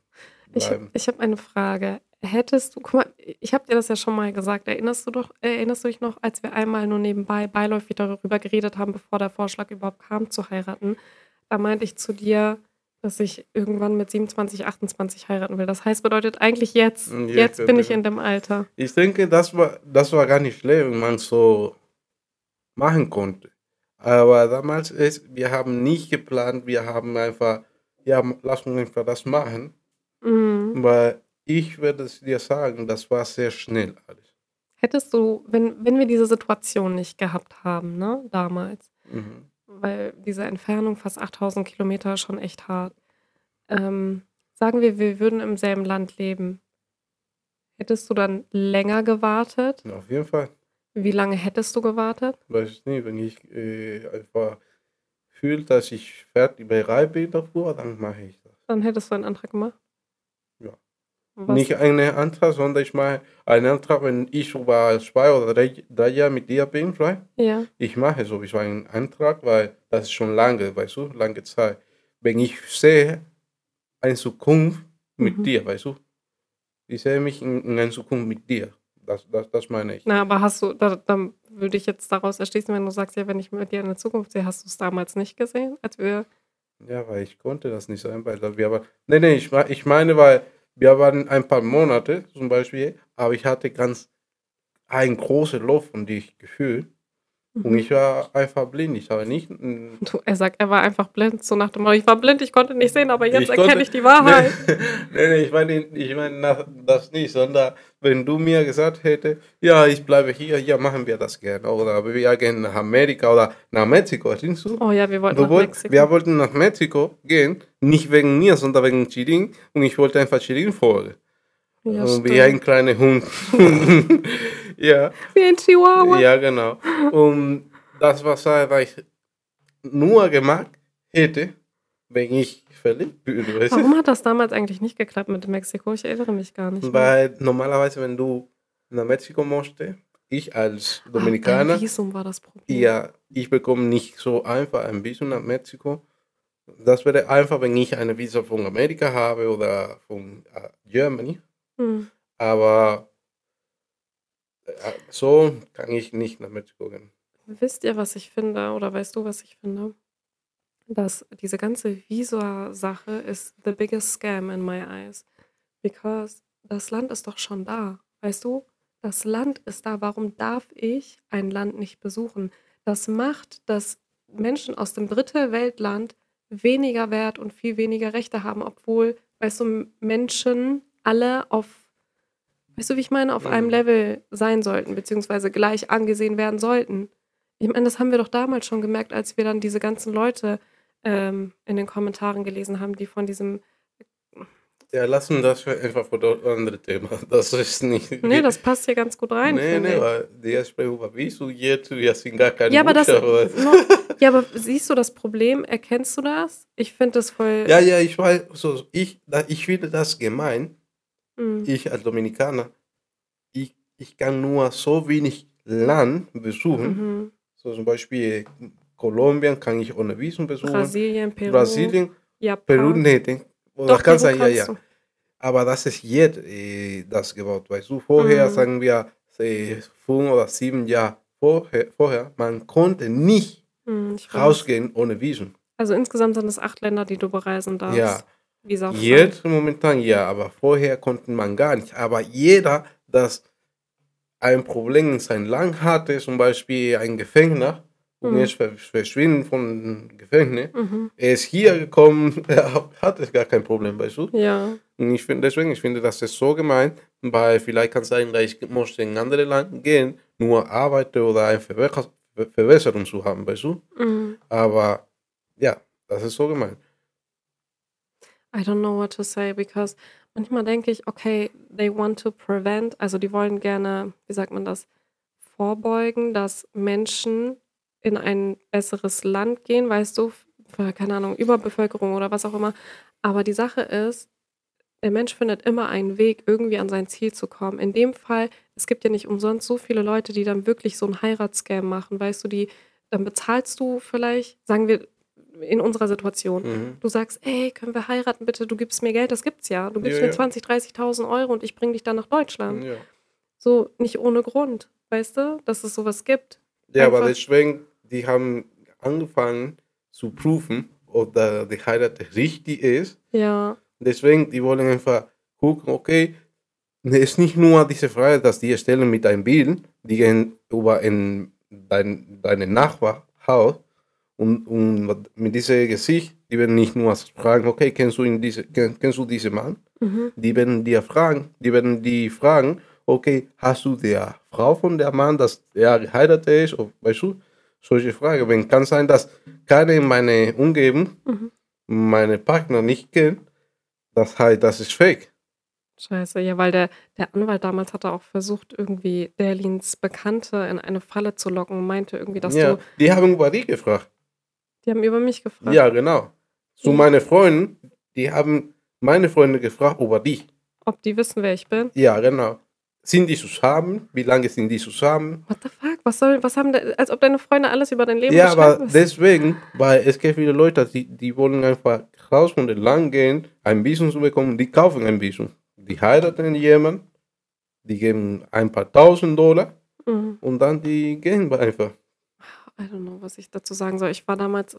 Ich, bleiben. ich habe eine Frage. Hättest du, guck mal, ich habe dir das ja schon mal gesagt. Erinnerst du doch, erinnerst du dich noch, als wir einmal nur nebenbei beiläufig darüber geredet haben, bevor der Vorschlag überhaupt kam, zu heiraten? Da meinte ich zu dir, dass ich irgendwann mit 27, 28 heiraten will. Das heißt, bedeutet eigentlich jetzt. Ja, jetzt bin ich in dem Alter. Ich denke, das war, das war gar nicht schlecht, wenn man so machen konnte. Aber damals ist, wir haben nicht geplant, wir haben einfach, ja, lass uns einfach das machen. Mhm. Weil ich würde es dir sagen, das war sehr schnell alles. Hättest du, wenn, wenn wir diese Situation nicht gehabt haben, ne, damals, Mhm. weil diese Entfernung fast 8000 Kilometer schon echt hart. Ähm, sagen wir, wir würden im selben Land leben. Hättest du dann länger gewartet? Ja, Auf jeden Fall. Wie lange hättest du gewartet? Weiß ich nicht, wenn ich äh, einfach fühle, dass ich fertig bereit bin dafür, dann mache ich das. Dann hättest du einen Antrag gemacht? Ja. Was? Nicht einen Antrag, sondern ich mache einen Antrag, wenn ich über zwei oder drei, drei Jahre mit dir bin, right? Ja. Ich mache sowieso einen Antrag, weil das ist schon lange, weißt du, lange Zeit. Wenn ich sehe eine Zukunft mit Mhm. dir, weißt du, ich sehe mich in, in einer Zukunft mit dir. Das, das, das meine ich. Na, aber hast du, da, dann würde ich jetzt daraus erschließen, wenn du sagst, ja, wenn ich mit dir in der Zukunft sehe, hast du es damals nicht gesehen, als wir. Ja, weil ich konnte das nicht sein, weil wir aber. Nee, nee, ich, ich meine, weil wir waren ein paar Monate zum Beispiel, aber ich hatte ganz ein großes Loch von dich gefühlt und Mhm. ich war einfach blind. Ich habe nicht. Du, er sagt, er war einfach blind, so nach dem Motto, ich war blind, ich konnte nicht sehen, aber jetzt Ich erkenne konnte- ich die Wahrheit. <laughs> Nee, nee, nee, ich meine, ich meine nach- das nicht, sondern wenn du mir gesagt hättest, ja, ich bleibe hier, ja, machen wir das gerne. Oder wir gehen nach Amerika oder nach Mexiko, verstehst du? Oh ja, wir wollten Du nach wollt, Mexiko. wir wollten nach Mexiko gehen, nicht wegen mir, sondern wegen Chirin. Und ich wollte einfach Chirin folgen. ja, Und stimmt. wie ein kleiner Hund. <laughs> <laughs> ja, Wie ein Chihuahua. ja, genau. Und das was ich nur gemacht hätte, wenn ich verliebt bin. Warum hat das damals eigentlich nicht geklappt mit Mexiko? Ich erinnere mich gar nicht. mehr. Weil normalerweise, wenn du nach Mexiko musste, ich als Ach, Dominikaner, dein Visum war das Problem. ja, ich bekomme nicht so einfach ein Visum nach Mexiko. Das wäre einfach, wenn ich eine Visa von Amerika habe oder von äh, Germany. Hm. Aber so kann ich nicht nach Mexiko gehen. Wisst ihr, was ich finde? Oder weißt du, was ich finde? Dass diese ganze Visa-Sache ist the biggest scam in my eyes. Because das Land ist doch schon da. Weißt du? Das Land ist da. Warum darf ich ein Land nicht besuchen? Das macht, dass Menschen aus dem dritte Weltland weniger Wert und viel weniger Rechte haben, obwohl, weißt du, Menschen alle auf, weißt du, wie ich meine, auf einem Mhm. Level sein sollten, beziehungsweise gleich angesehen werden sollten. Ich meine, das haben wir doch damals schon gemerkt, als wir dann diese ganzen Leute ähm, in den Kommentaren gelesen haben, die von diesem, Ja, lassen das für einfach für das andere Thema. <laughs> Das ist nicht. nee, das passt hier ganz gut rein. Nee, nee, weil die sprechen über wieso jetzt, wir sind gar keine Ja, aber das, <laughs> ja, aber siehst du das Problem? Erkennst du das? Ich finde das voll. Ja, ja, ich weiß, so, ich, ich finde das gemein. Mm, Ich als Dominikaner, ich, ich kann nur so wenig Land besuchen. mhm. So zum Beispiel Kolumbien kann ich ohne Visum besuchen. Brasilien, Peru, Brasilien, Japan. Peru, nee, denk, Doch, das kann sein, ja, ja. du. Aber das ist jetzt äh, das gebaut. Weißt du, vorher, Mhm. sagen wir, äh, fünf oder sieben Jahre vorher, vorher, man konnte nicht ich weiß. rausgehen ohne Visum. Also insgesamt sind es acht Länder, die du bereisen darfst. Ja. Visa Jetzt momentan ja, aber vorher konnte man gar nicht. Aber jeder, das ein Problem in seinem Land hatte, zum Beispiel ein Gefängnis, und Mhm. jetzt ver- verschwinden von Gefängnis, Mhm. er ist hier gekommen, <laughs> er hatte gar kein Problem, weißt du? Ja. Und ich finde deswegen, ich finde, das ist so gemein, weil vielleicht kann es sein, dass ich musste in andere Land gehen, nur arbeiten oder eine Verbe- Ver- Verbesserung zu haben, weißt du? Mm. Aber ja, das ist so gemein. I don't know what to say, because manchmal denke ich, okay, they want to prevent, also die wollen gerne, wie sagt man das, vorbeugen, dass Menschen in ein besseres Land gehen, weißt du, für, keine Ahnung, Überbevölkerung oder was auch immer. Aber die Sache ist, der Mensch findet immer einen Weg, irgendwie an sein Ziel zu kommen. In dem Fall, es gibt ja nicht umsonst so viele Leute, die dann wirklich so einen Heiratscam machen, weißt du, die, dann bezahlst du vielleicht, sagen wir, in unserer Situation, Mhm. Du sagst, ey, können wir heiraten, bitte, du gibst mir Geld, das gibt's ja. Du gibst Ja, mir ja. 20, 30.000 Euro und ich bringe dich dann nach Deutschland. Ja. So, nicht ohne Grund, weißt du, dass es sowas gibt. Ja, aber Einfach- deswegen, die haben angefangen zu prüfen, ob da die Heirat richtig ist. Ja, Deswegen, die wollen einfach gucken, okay, es ist nicht nur diese Frage, dass die stellen mit einem Bild, die gehen über in dein, deine Nachbarhaus und, und mit diesem Gesicht, die werden nicht nur fragen, okay, kennst du, ihn diese, kenn, kennst du diesen Mann? mhm. Die werden dir fragen, die werden die fragen, okay, hast du der Frau von der Mann, dass er geheiratet ist, oder, weißt du, solche Fragen. Wenn kann sein, dass keiner in meiner Umgebung Mhm. meine Partner nicht kennt, das heißt, das ist fake. scheiße. Ja, weil der, der Anwalt damals hatte auch versucht, irgendwie Derlins Bekannte in eine Falle zu locken und meinte irgendwie, dass ja, du, die haben über die gefragt. Die haben über mich gefragt. Ja, genau. Zu Ja. meinen Freunden, die haben meine Freunde gefragt über die. Ob die wissen, wer ich bin. Ja, genau. Sind die zusammen? Wie lange sind die zusammen? What the fuck? Was soll, was haben, de, als ob deine Freunde alles über dein Leben Ja, aber wissen. deswegen, weil es gibt viele Leute, die, die wollen einfach raus von dem Land gehen, ein Visum zu bekommen, die kaufen ein Visum. Die heiraten jemanden, die geben ein paar tausend Dollar Mhm. und dann die gehen einfach. I don't know, was ich dazu sagen soll. Ich war damals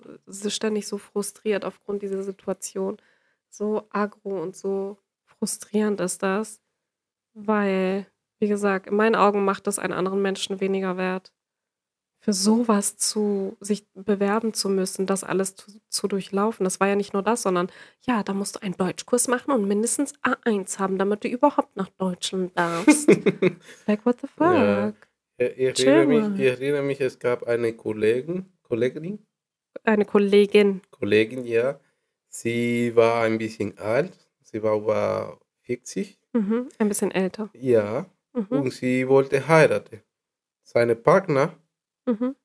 ständig so frustriert aufgrund dieser Situation. So aggro und so frustrierend ist das, weil, wie gesagt, in meinen Augen macht das einen anderen Menschen weniger wert. Für sowas zu sich bewerben zu müssen, das alles zu, zu durchlaufen. Das war ja nicht nur das, sondern ja, da musst du einen Deutschkurs machen und mindestens A1 haben, damit du überhaupt nach Deutschland darfst. <laughs> like, what the fuck? Ja. Ich, ich, erinnere mich, ich erinnere mich, es gab eine Kollegin, Kollegin, Eine Kollegin. Kollegin, ja. Sie war ein bisschen alt, sie war über 40, Mhm. Ein bisschen älter. ja, Mhm. und sie wollte heiraten. Seine Partner, Mhm.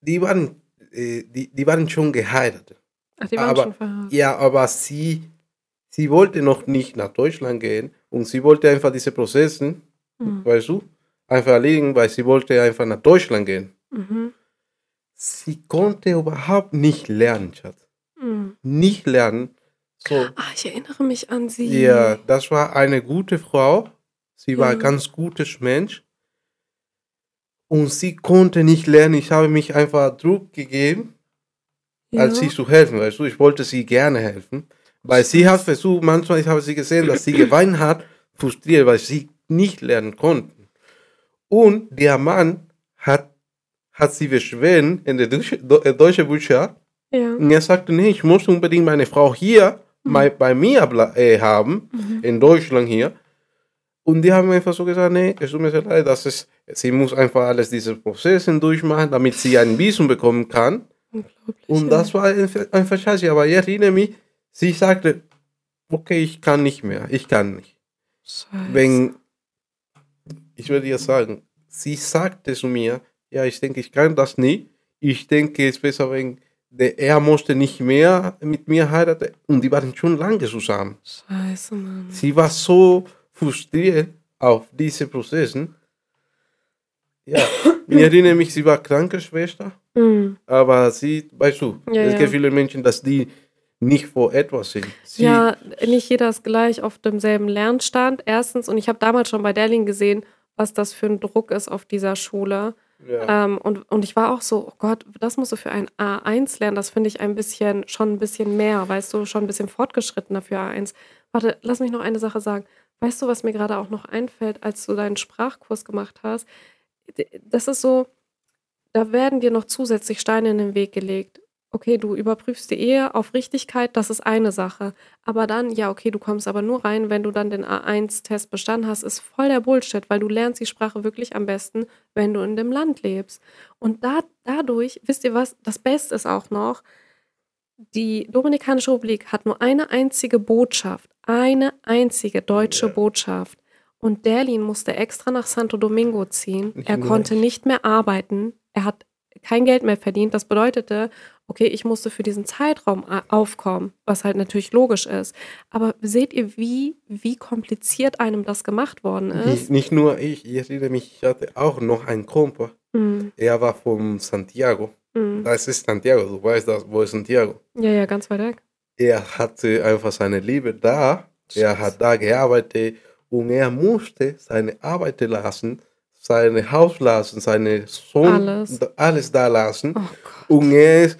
die waren, äh, die, die waren schon geheiratet. Ach, die waren Aber- schon verheiratet. Ja, aber sie, sie wollte noch nicht nach Deutschland gehen und sie wollte einfach diese Prozesse, Mhm. weißt du, einfach erledigen, weil sie wollte einfach nach Deutschland gehen. Mhm. Sie konnte überhaupt nicht lernen, Schatz. Mhm. Nicht lernen. So, Ah, ich erinnere mich an sie. ja, das war eine gute Frau, Sie war Ja. ein ganz gutes Mensch. Und sie konnte nicht lernen. Ich habe mich einfach Druck gegeben, als sie Ja. zu helfen. Weißt du, ich wollte sie gerne helfen. Weil sie hat versucht, manchmal ich habe sie gesehen, dass sie geweint hat, frustriert, weil sie nicht lernen konnten. Und der Mann hat, hat sie beschweren in der deutsche, äh, deutsche Botschaft. Ja. Und er sagte, nee, ich muss unbedingt meine Frau hier bei, bei mir äh, haben, Mhm. in Deutschland hier. Und die haben einfach so gesagt, nee, es tut mir sehr leid, dass es, sie muss einfach alles diese Prozesse durchmachen, damit sie ein Visum bekommen kann. Und das war ein- einfach scheiße. Aber ich erinnere mich, sie sagte, okay, ich kann nicht mehr, ich kann nicht. Scheiße. Wenn, ich würde dir sagen, sie sagte zu mir, ja, ich denke, ich kann das nicht. Ich denke, es ist besser, wenn der, er musste nicht mehr mit mir heiraten. Und die waren schon lange zusammen. Scheiße, Mann. Sie war so frustriert auf diese Prozessen. Ja, <coughs> ich erinnere mich, sie war Krankenschwester, Mhm. aber sie, weißt du, Ja, es ja. gibt viele Menschen, dass die nicht vor etwas sind. Sie, Ja, nicht jeder ist gleich auf demselben Lernstand. Erstens, und ich habe damals schon bei Derling gesehen, was das für ein Druck ist auf dieser Schule. ja. Ähm, und, und ich war auch so, oh Gott, das musst du für ein A1 lernen. Das finde ich ein bisschen, schon ein bisschen mehr, weißt du, schon ein bisschen fortgeschrittener für A1. Warte, lass mich noch eine Sache sagen. Weißt du, was mir gerade auch noch einfällt, als du deinen Sprachkurs gemacht hast? Das ist so, da werden dir noch zusätzlich Steine in den Weg gelegt. Okay, du überprüfst die Ehe auf Richtigkeit, das ist eine Sache. Aber dann, ja, okay, du kommst aber nur rein, wenn du dann den A1-Test bestanden hast, ist voll der Bullshit, weil du lernst die Sprache wirklich am besten, wenn du in dem Land lebst. Und da, dadurch, wisst ihr was, das Beste ist auch noch, die Dominikanische Republik hat nur eine einzige Botschaft, eine einzige deutsche. Botschaft. Und Derlin musste extra nach Santo Domingo ziehen. Er konnte ich. nicht mehr arbeiten. Er hat kein Geld mehr verdient. Das bedeutete, okay, ich musste für diesen Zeitraum aufkommen, was halt natürlich logisch ist. Aber seht ihr, wie, wie kompliziert einem das gemacht worden ist? nicht nur ich, ich erinnere mich, ich hatte auch noch einen Kumpel. Mm, Er war von Santiago. mm. Das ist Santiago, du weißt das, wo ist Santiago? Ja, ja, ganz weit weg. Er hatte einfach seine Liebe da. Er hat da gearbeitet und er musste seine Arbeit lassen, seine Haus lassen, seine Sohn, Alles. alles da lassen. Oh. Und er ist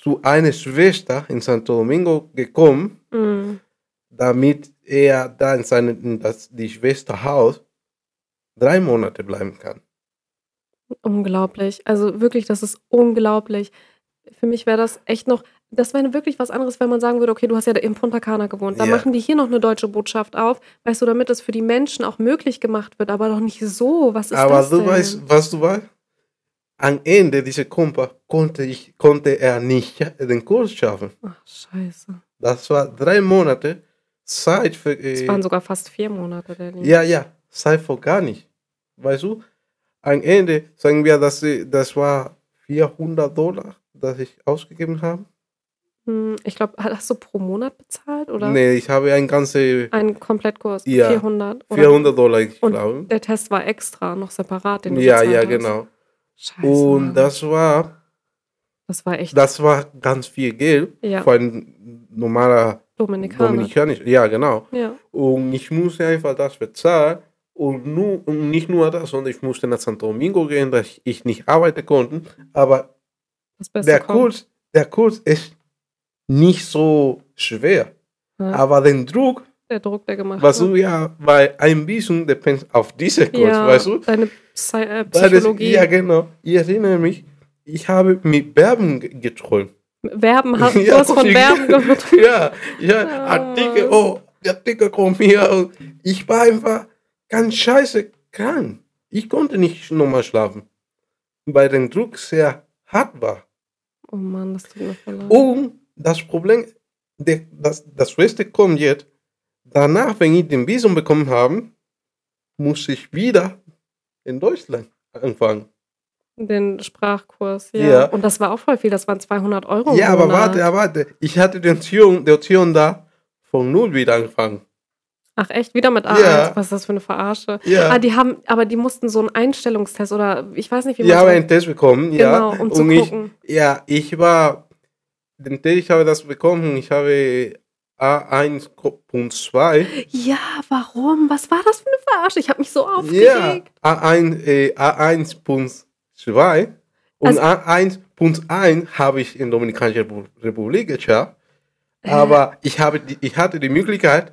zu einer Schwester in Santo Domingo gekommen, Mm. damit er da in, seine, in das, die Schwester Haus drei Monate bleiben kann. Unglaublich. Also wirklich, das ist unglaublich. Für mich wäre das echt noch, das wäre wirklich was anderes, wenn man sagen würde, okay, du hast ja in Punta Cana gewohnt. Da Ja. machen die hier noch eine deutsche Botschaft auf, weißt du, damit es für die Menschen auch möglich gemacht wird, aber doch nicht so. Was ist Aber das du denn? weißt, was du weißt? Am Ende dieser Kumpel konnte, ich, konnte er nicht den Kurs schaffen. Ach, scheiße. Das war drei Monate Zeit für. Es Äh, waren sogar fast vier Monate, Danny. ja, ja, Zeit für gar nicht. Weißt du? Am Ende sagen wir, dass sie- das war 400 Dollar, das ich ausgegeben habe. Hm, Ich glaube, hast du pro Monat bezahlt oder Nee, ich habe ein ganze einen Komplettkurs? Ja. 400? Oder? 400 Dollar, ich Und glaube. Der Test war extra, noch separat, den du Ja, ja, hast. genau. Scheiße. Und das war, das war echt das war ganz viel Geld Ja. für ein normaler Dominikaner. Dominikanisch. Ja, genau. Ja. Und ich musste einfach das bezahlen. Und, nur, und nicht nur das, sondern ich musste nach Santo Domingo gehen, dass ich nicht arbeiten konnte. Aber der kommt. Kurs, der Kurs ist nicht so schwer. Ja. Aber den Druck, Der Druck, der gemacht was wird. du ja bei ein bisschen depends auf diese Kurs, ja, weißt du? Deine Psy äh, Weil das- Psychologie. Ja, genau. Ich erinnere mich, ich habe mit Werben ge- geträumt. Werben, hast, <laughs> du Ja, hast von <laughs> Werben gehört. <laughs> Ja, ja, Ah. Artikel, oh, der Artikel kommt hier. Ich war einfach ganz scheiße krank. Ich konnte nicht nochmal schlafen, weil der Druck sehr hart war. Oh Mann, das tut mir voll leid. Und das Problem, der, das, das Beste kommt jetzt, danach, wenn ich den Visum bekommen habe, muss ich wieder in Deutschland anfangen. Den Sprachkurs, ja. Ja. Und das war auch voll viel, das waren 200 Euro. Ja, aber warte, aber warte. Ich hatte die Option, die Option da, von null wieder anfangen. Ach echt, wieder mit A1? Ja. Was ist das für eine Verarsche? Ja. Ah, die haben, aber die mussten so einen Einstellungstest oder ich weiß nicht, wie man Ich habe sagt. einen Test bekommen, ja. Genau, um zu und ich, gucken. ja, ich war, den Test, ich habe das bekommen, ich habe A1.2. Ja, warum? Was war das für eine Verarsche? Ich habe mich so Ja, aufgeregt. A1, äh, A1.2 und Also- A1.1 habe ich in Dominikanischer Repu- Republik geschafft. Aber ich, habe ich hatte die Möglichkeit,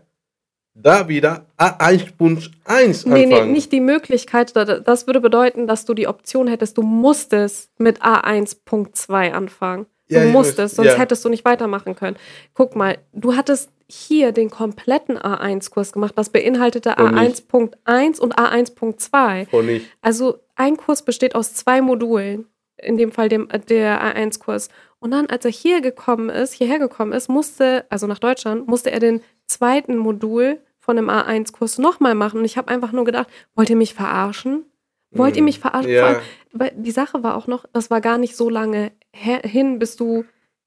da wieder A1.1 Nee, nee, anfangen. nicht die Möglichkeit. Da- da- Das würde bedeuten, dass du die Option hättest, du musstest mit A1.2 anfangen. Du Ja, musstest, sonst ja. hättest du nicht weitermachen können. Guck mal, du hattest hier den kompletten A1-Kurs gemacht. Das beinhaltete Und nicht. A1.1 und A1.2. Und ich, Also ein Kurs besteht aus zwei Modulen, in dem Fall dem, äh, der A1-Kurs. Und dann, als er hier gekommen ist, hierher gekommen ist, musste, also nach Deutschland, musste er den zweiten Modul von dem A1-Kurs nochmal machen. Und ich habe einfach nur gedacht, wollt ihr mich verarschen? Wollt ihr Hm, mich verarschen? ja. Vor allem, weil die Sache war auch noch, das war gar nicht so lange hin, bis du,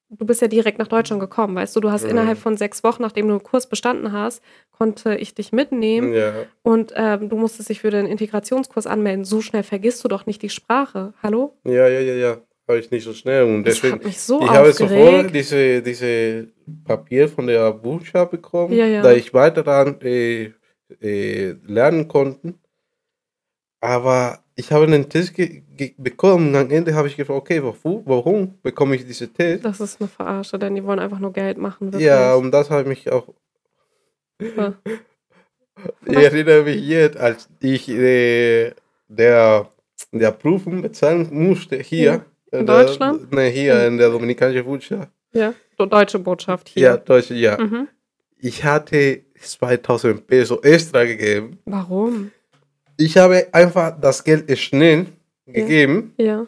du bist ja direkt nach Deutschland gekommen, weißt du, du hast Mhm. innerhalb von sechs Wochen, nachdem du einen Kurs bestanden hast, konnte ich dich mitnehmen ja, und ähm, du musstest dich für den Integrationskurs anmelden. So schnell vergisst du doch nicht die Sprache. Hallo? ja, ja, ja, ja, habe ich nicht so schnell. Und Das deswegen, hat mich so ich habe sofort aufgeregt. diese, diese Papier von der Botschaft bekommen, Ja, ja. da ich weiter dann äh, äh, lernen konnte. Aber ich habe einen Test ge bekommen am Ende habe ich gefragt, okay, warum, warum bekomme ich diesen Test? Das ist eine Verarsche, denn die wollen einfach nur Geld machen. Wirklich. Ja, und das hat mich auch. Ja. <laughs> Ich erinnere mich jetzt, als ich äh, der, der Prüfung bezahlen musste hier. In der- Deutschland? Ne, hier in der Dominikanischen Botschaft. ja. Deutsche Botschaft hier. Ja, Deutsche, ja. Mhm. Ich hatte 2000 Peso extra gegeben. Warum? Ich habe einfach das Geld schnell gegeben Ja.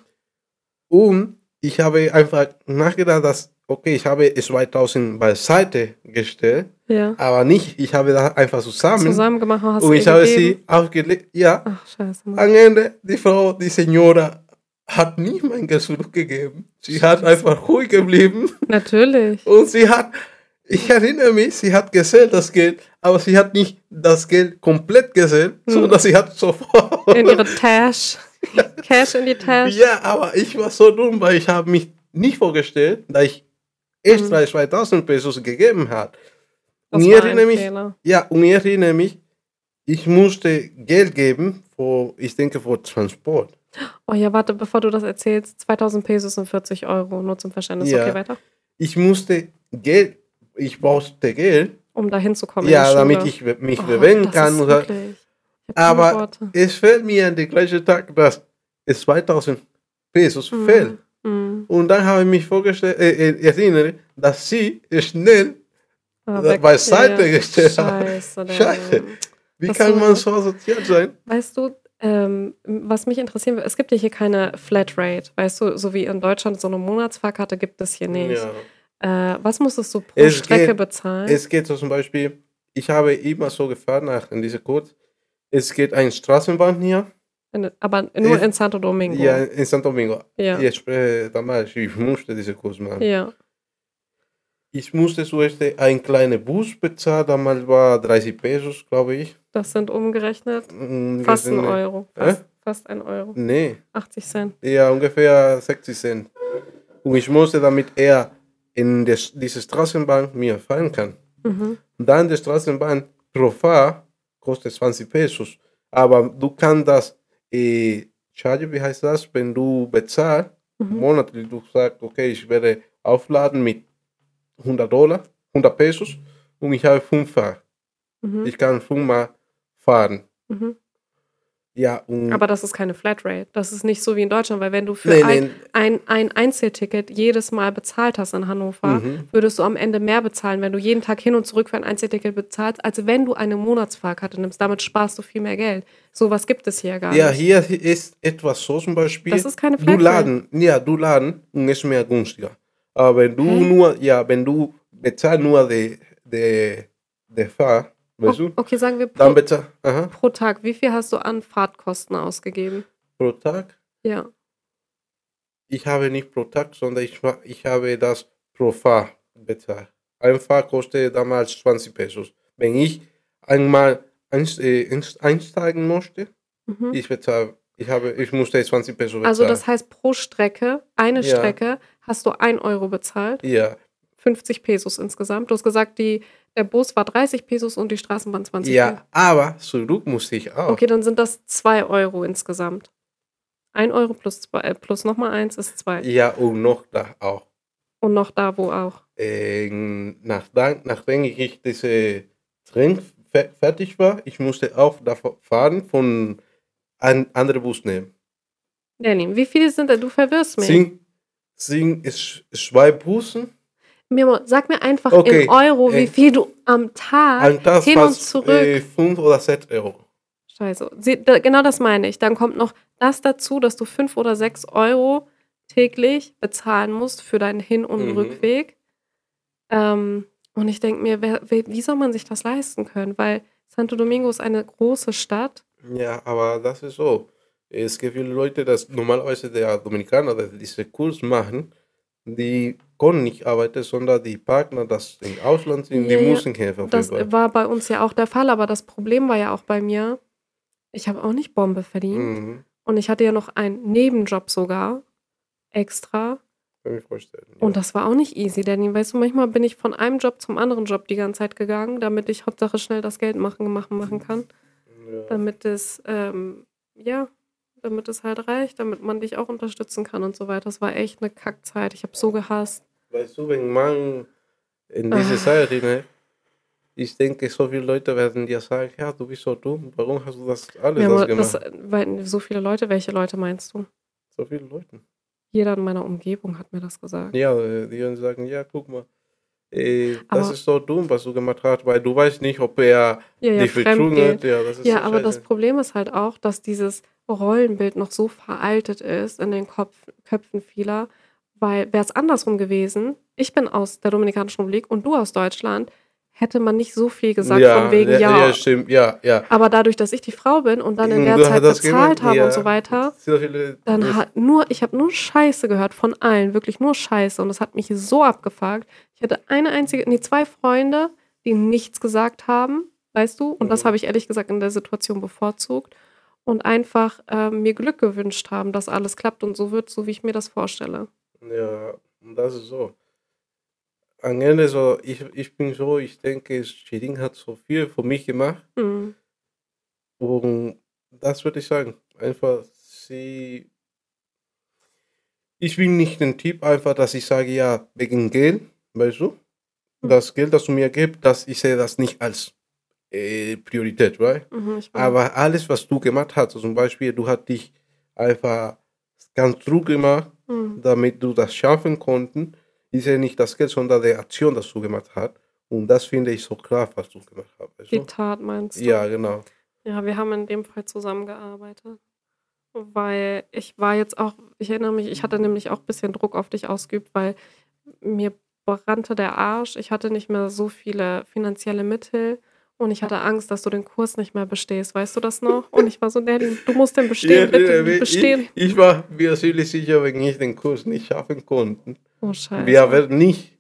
und ich habe einfach nachgedacht, dass, okay, ich habe 2000 beiseite gestellt, Ja. aber nicht, ich habe das einfach zusammen, Zusammen gemacht hast und ich habe gegeben. sie aufgelegt. Ja, Ach, scheiße. Mann. am Ende, die Frau, die Senora, hat nicht mein Geld zurückgegeben. Sie hat einfach ruhig geblieben Natürlich. <laughs> und sie hat, ich erinnere mich, sie hat gezählt das Geld, aber sie hat nicht das Geld komplett gezählt, Hm. sondern sie hat sofort. In ihre Tash. Cash in die Tash. Ja, aber ich war so dumm, weil ich habe mich nicht vorgestellt, da ich extra 2000 Pesos gegeben hat. Das Und ich erinnere mich, Fehler. ja, und ich erinnere mich, ich musste Geld geben, für, ich denke, für Transport. Oh ja, warte, bevor du das erzählst. 2000 Pesos sind 40 Euro, nur zum Verständnis. Ja. Okay, weiter. Ich musste Geld, ich brauchte Geld, Um da hinzukommen. ja, damit ich mich Oh, bewegen kann. Und, wirklich- ich aber Worte. es fällt mir an den gleichen Tag, dass es 2000 Pesos Mhm. fällt. Mhm. Und dann habe ich mich vorgestellt, äh, äh, erinnere, dass sie schnell äh, beiseite ja, gestellt hat. Scheiße. <laughs> Scheiße. Wie Das kann man so assoziiert sein? Weißt du, ähm, was mich interessieren würde, es gibt ja hier keine Flatrate. Weißt du, so wie in Deutschland so eine Monatsfahrkarte gibt es hier nicht. Äh, was musstest du pro Es Strecke geht- bezahlen? Es geht so zum Beispiel, ich habe immer so gefahren nach in diese Kurs. Es geht eine Straßenbahn hier, In, aber nur in Santo Domingo. ja, in Santo Domingo. Ja. Ich spreche damals, ich musste diese Kurs machen. Ja. Ich musste zuerst einen kleinen Bus bezahlen, damals war 30 Pesos, glaube ich. Das sind umgerechnet fast ein Euro. Fast, fast ein Euro. Nee, 80 Cent. ja, ungefähr 60 Cent. Und ich musste, damit er in des, diese Straßenbahn mir fahren kann. Mhm. Dann die Straßenbahn pro Fahr kostet 20 Pesos. Aber du kannst das äh, charge, wie heißt das, wenn du bezahlst, Mhm. monatlich, du sagst, okay, ich werde aufladen mit 100 Dollar, 100 Pesos und ich habe fünf Fahr. Mhm. Ich kann fünfmal fahren. Mhm. Ja, und Aber das ist keine Flatrate. Das ist nicht so wie in Deutschland, weil wenn du für Nee, ein, nee. ein, ein Einzelticket jedes Mal bezahlt hast in Hannover, Mhm. würdest du am Ende mehr bezahlen, wenn du jeden Tag hin und zurück für ein Einzelticket bezahlst, als wenn du eine Monatsfahrkarte nimmst. Damit sparst du viel mehr Geld. Sowas gibt es hier gar ja, nicht. hier ist etwas so zum Beispiel. Das ist keine Du Flatrate. laden, ja, du laden und ist mehr günstiger. Aber wenn du Hä? nur, ja, wenn du bezahlst nur die, die, die Fahr, weißt O- du, Okay, sagen wir dann pro, bezahlst aha, pro Tag. Wie viel hast du an Fahrtkosten ausgegeben? pro Tag. Ja. Ich habe nicht pro Tag, sondern ich, ich habe das pro Fahr bezahlt. Ein Fahr kostet damals 20 Pesos. Wenn ich einmal äh, einst- einsteigen möchte, Mhm. ich bezahle, ich habe, ich musste 20 Pesos bezahlen. Also das heißt, pro Strecke, eine Ja. Strecke, hast du 1 Euro bezahlt. ja, 50 Pesos insgesamt. Du hast gesagt, die, Der Bus war 30 Pesos und die Straßenbahn 20 Ja, Pesos. aber zurück musste ich auch. Okay, dann sind das 2 Euro insgesamt. 1 Euro plus, zwei, äh, plus nochmal 1 ist 2. Ja, und noch da auch. Und noch da, wo auch. Ähm, nachdem, nachdem ich diese Train fe fertig war, ich musste auch da fahren von einem anderen Bus nehmen. Danny, wie viele sind da? Du verwirrst mich. Sind, sind zwei Bussen? Mimo, sag mir einfach Okay, in Euro, wie viel du am Tag Ein Tag hin und zurück. äh, fünf oder sechs Euro. Scheiße. Sie, da, genau das meine ich. Dann kommt noch das dazu, dass du 5 oder 6 Euro täglich bezahlen musst für deinen Hin- und Mhm. Rückweg. Ähm, und ich denke mir, wer, wer, wie soll man sich das leisten können? Weil Santo Domingo ist eine große Stadt. Ja, aber das ist so. Es gibt viele Leute, dass normalerweise der Dominikaner, die diese Kurs machen, die können nicht arbeiten, sondern die Partner, das im Ausland sind, Ja, die müssen helfen. Das war bei uns ja auch der Fall, aber das Problem war ja auch bei mir, ich habe auch nicht Bombe verdient. mhm. Und ich hatte ja noch einen Nebenjob sogar, extra. Kann ich vorstellen. Ja. Und das war auch nicht easy, Danny. Weißt du, manchmal bin ich von einem Job zum anderen Job die ganze Zeit gegangen, damit ich Hauptsache schnell das Geld machen, machen, machen kann. ja. Damit es, ähm, ja, damit es halt reicht, damit man dich auch unterstützen kann und so weiter. Das war echt eine Kackzeit. Ich habe so gehasst. Weißt du, wenn man in diese Ah. Zeit ne, ich denke, so viele Leute werden dir sagen, ja, du bist so dumm, warum hast du das alles Ja, das gemacht? das, weil so viele Leute, welche Leute meinst du? so viele Leute. Jeder in meiner Umgebung hat mir das gesagt. Ja, äh, die sagen, ja, guck mal, äh, das ist so dumm, was du gemacht hast, weil du weißt nicht, ob er Ja, ja, dich betrogen hat. Ja, das Ja, so aber das. Problem ist halt auch, dass dieses Rollenbild noch so veraltet ist in den Kopf, Köpfen vieler, weil wäre es andersrum gewesen, ich bin aus der Dominikanischen Republik und du aus Deutschland, hätte man nicht so viel gesagt ja, von wegen, ja, ja, ja, stimmt, ja, ja. aber dadurch, dass ich die Frau bin und dann in Und der du Zeit das bezahlt gemacht, habe ja. und so weiter, dann das- hat nur, ich habe nur Scheiße gehört von allen, wirklich nur Scheiße und das hat mich so abgefuckt. Ich hatte eine einzige, nee, zwei Freunde, die nichts gesagt haben, weißt du, und das Mhm. habe ich ehrlich gesagt in der Situation bevorzugt und einfach ähm, mir Glück gewünscht haben, dass alles klappt und so wird, so wie ich mir das vorstelle. Ja, und das ist so. Am Ende so, ich, ich bin so, ich denke, Shirin hat so viel für mich gemacht. Mhm. Und das würde ich sagen. Einfach, sie. Ich bin nicht ein Typ, einfach, dass ich sage, ja, wegen Geld, weißt du? Das Geld, das du mir gibst, das, ich sehe das nicht als äh, Priorität, right? Mhm. Aber alles, was du gemacht hast, zum Beispiel, du hast dich einfach ganz true gemacht, Mhm. damit du das schaffen konntest, ist ja nicht das Geld, sondern die Aktion, das du gemacht hast. Und das finde ich so klar, was du gemacht hast. Weißt Die? Tat meinst du? Ja, genau. Ja, wir haben in dem Fall zusammengearbeitet. Weil ich war jetzt auch, ich erinnere mich, ich hatte nämlich auch ein bisschen Druck auf dich ausgeübt, weil mir brannte der Arsch. Ich hatte nicht mehr so viele finanzielle Mittel und ich hatte Angst, dass du den Kurs nicht mehr bestehst. Weißt du das noch? Und ich war so, Daddy, du musst den bestehen, bitte Ja, bestehen. Ich, ich war mir ziemlich sicher, wenn ich den Kurs nicht schaffen konnte. Oh, scheiße. Wir werden nicht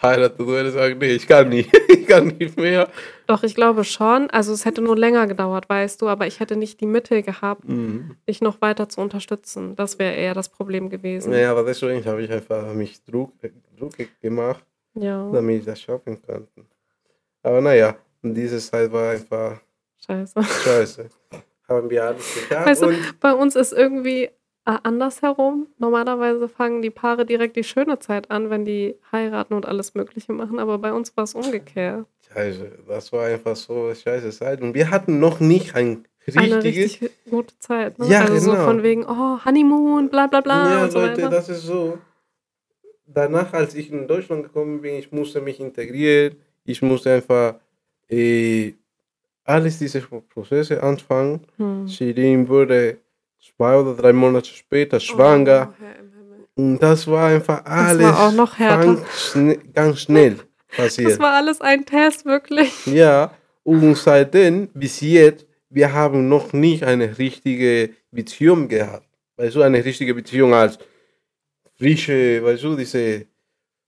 heiraten. Du würdest sagen, nee, ich kann nicht. <laughs> ich kann nicht mehr. Doch, ich glaube schon. Also es hätte nur länger gedauert, weißt du, aber ich hätte nicht die Mittel gehabt, dich noch weiter zu unterstützen. Das wäre eher das Problem gewesen. Ja, aber deswegen habe ich einfach mich Druck, Druck gemacht, Ja, damit ich das schaffen kann. Aber naja, diese Zeit war einfach scheiße. scheiße. Haben wir alles getan. Weißt du, und bei uns ist irgendwie äh, andersherum. Normalerweise fangen die Paare direkt die schöne Zeit an, wenn die heiraten und alles Mögliche machen. Aber bei uns war es umgekehrt. Scheiße, das war einfach so scheiße Zeit. Und wir hatten noch nicht ein Eine richtiges. richtig gute Zeit. Ne? Ja, also so genau. von wegen, oh, Honeymoon, bla bla bla ja, und so Leute, weiter. das ist so. Danach, als ich in Deutschland gekommen bin, ich musste mich integrieren. Ich musste einfach äh, alles diese Prozesse anfangen. Hm. Shirin wurde zwei oder drei Monate später schwanger. Oh. Und das war einfach alles war noch härter. ganz, schne ganz schnell Das passiert. war alles ein Test, wirklich. Ja, und seitdem bis jetzt, wir haben noch nicht eine richtige Beziehung gehabt. Weißt du, eine richtige Beziehung als frische, weißt du, diese,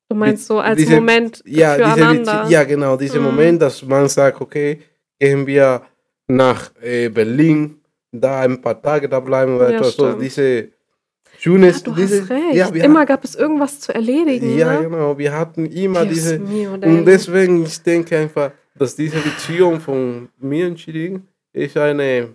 Du meinst so als Diese- Moment ja, diese füreinander. Bezie ja, genau, dieser Mhm. Moment, dass man sagt, okay, gehen wir nach äh, Berlin, da ein paar Tage da bleiben, Ja, weißt du, so diese, schönes. du diese, hast recht. Ja, immer gab es irgendwas zu erledigen. Ja, ne? genau. Wir hatten immer Dios diese. mio, Und deswegen, ich denke einfach, dass diese Beziehung von mir und Shirin ist eine,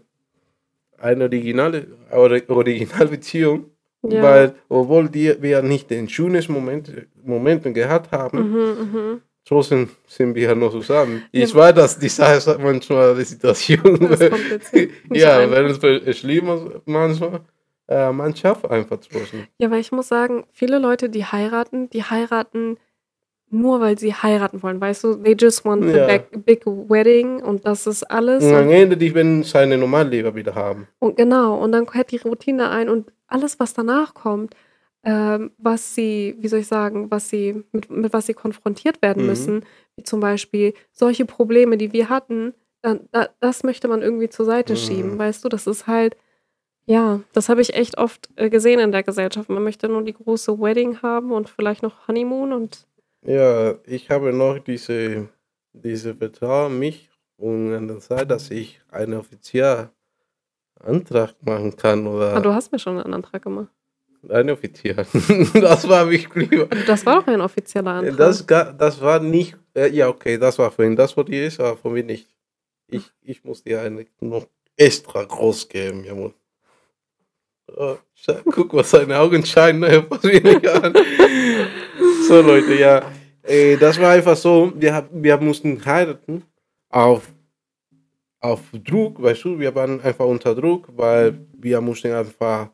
eine originale, oder Originalbeziehung. Ja. Weil, obwohl die, wir nicht den schönen Moment, Momenten gehabt haben, Mhm, mhm. trotzdem sind wir noch zusammen. Ja. Ich weiß, dass die Sache manchmal die Situation, Das. Nicht so <laughs> ja, wenn es schlimm ist, manchmal, äh, man schafft einfach trotzdem. Ja, weil ich muss sagen, viele Leute, die heiraten, die heiraten nur, weil sie heiraten wollen. Weißt du, they just want the Ja. big, big wedding und das ist alles. Und am Ende, die werden seine Normalleben wieder haben. und genau, und dann kehrt die Routine ein und alles, was danach kommt, was sie, wie soll ich sagen, was sie, mit, mit was sie konfrontiert werden Mhm. müssen, wie zum Beispiel solche Probleme, die wir hatten, dann, da, das möchte man irgendwie zur Seite Mhm. schieben, weißt du, das ist halt, ja, das habe ich echt oft äh, gesehen in der Gesellschaft. Man möchte nur die große Wedding haben und vielleicht noch Honeymoon und Ja, ich habe noch diese, diese Vertrauen mich und an der Zeit, dass ich einen offiziellen Antrag machen kann ah, oder du hast mir schon einen Antrag gemacht. Einen offiziellen. <laughs> das war lieber. Das war doch ein offizieller Antrag. Das, das war nicht, äh, ja okay, das war für ihn, das war die ist, aber für mich nicht. Ich, ich muss dir eine noch extra groß geben, Junge. Oh, schau, guck, was seine Augen scheinen, ne, <laughs> pass mich nicht an. So Leute, ja, äh, das war einfach so, wir, wir mussten heiraten auf, auf Druck, weißt du, wir waren einfach unter Druck, weil wir mussten einfach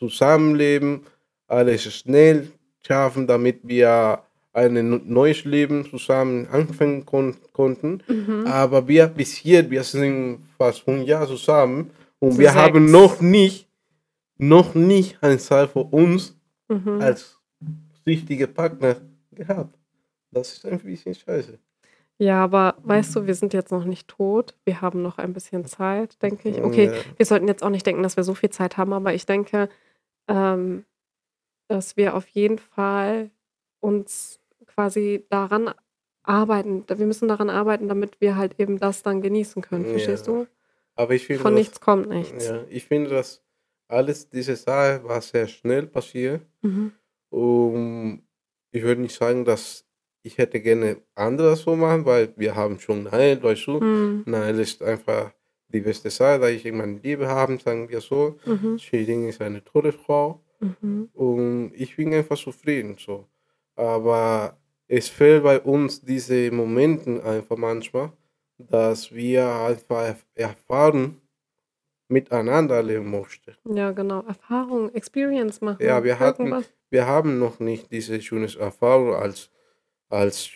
zusammenleben, alles schnell schaffen, damit wir ein neues Leben zusammen anfangen kon konnten. mhm. Aber wir bis hier, wir sind fast ein Jahr zusammen und Zu wir haben sechs. noch nicht, noch nicht eine Zeit für uns Mhm. als richtige Partner gehabt. Das ist ein bisschen scheiße. Ja, aber weißt du, wir sind jetzt noch nicht tot. Wir haben noch ein bisschen Zeit, denke ich. Okay, Ja. wir sollten jetzt auch nicht denken, dass wir so viel Zeit haben, aber ich denke, ähm, dass wir auf jeden Fall uns quasi daran arbeiten. Wir müssen daran arbeiten, damit wir halt eben das dann genießen können. Verstehst Ja. du? Aber ich finde, Von das- nichts kommt nichts. Ja, ich finde, dass alles diese Sache war sehr schnell passiert. Mhm. Um, ich würde nicht sagen, dass ich hätte gerne anderes so machen, weil wir haben schon Nein, weißt du. Mhm. Nein, ist einfach die beste Sache, da ich jemanden Liebe haben, sagen wir so. Mhm. Shirin ist eine tolle Frau Mhm. und ich bin einfach zufrieden so. Aber es fehlt bei uns diese Momente einfach manchmal, dass wir einfach erfahren miteinander leben möchten. Ja, genau. Erfahrung, Experience machen. Ja, wir hatten- Irgendwas. wir haben noch nicht diese schöne Erfahrung als, als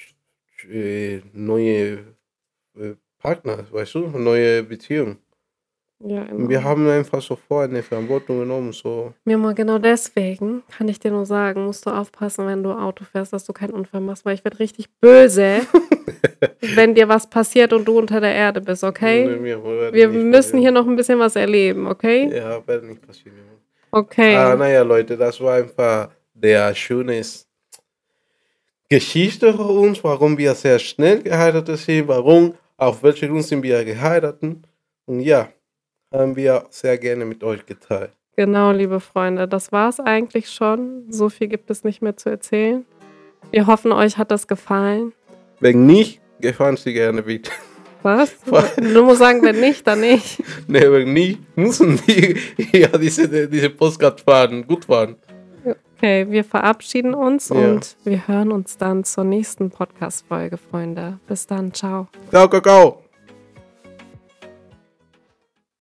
äh, neue äh, Partner, weißt du, neue Beziehung. Ja, Und wir genau. haben einfach sofort eine Verantwortung genommen, so. Mir mal genau deswegen kann ich dir nur sagen, musst du aufpassen, wenn du Auto fährst, dass du keinen Unfall machst, weil ich werde richtig böse, <laughs> wenn dir was passiert und du unter der Erde bist, Nee, okay? wird Wir nicht müssen hier passieren. noch ein bisschen was erleben, okay? Ja, wird nicht passieren. Okay. Ah, naja, Leute, das war einfach der schöne Geschichte für uns, warum wir sehr schnell geheiratet sind, warum, auf welche Grund sind wir geheiratet. Und ja, haben wir sehr gerne mit euch geteilt. Genau, liebe Freunde, das war es eigentlich schon. So viel gibt es nicht mehr zu erzählen. Wir hoffen, euch hat das gefallen. Wenn nicht, gefallen Sie gerne wieder. Was? <laughs> Du musst sagen, wenn nicht, dann nicht. <laughs> Ne, wenn nicht, müssen die <laughs> ja diese, diese Postcard fahren, gut fahren. Okay, wir verabschieden uns Ja. und wir hören uns dann zur nächsten Podcast-Folge, Freunde. Bis dann, ciao. Ciao, Kakao.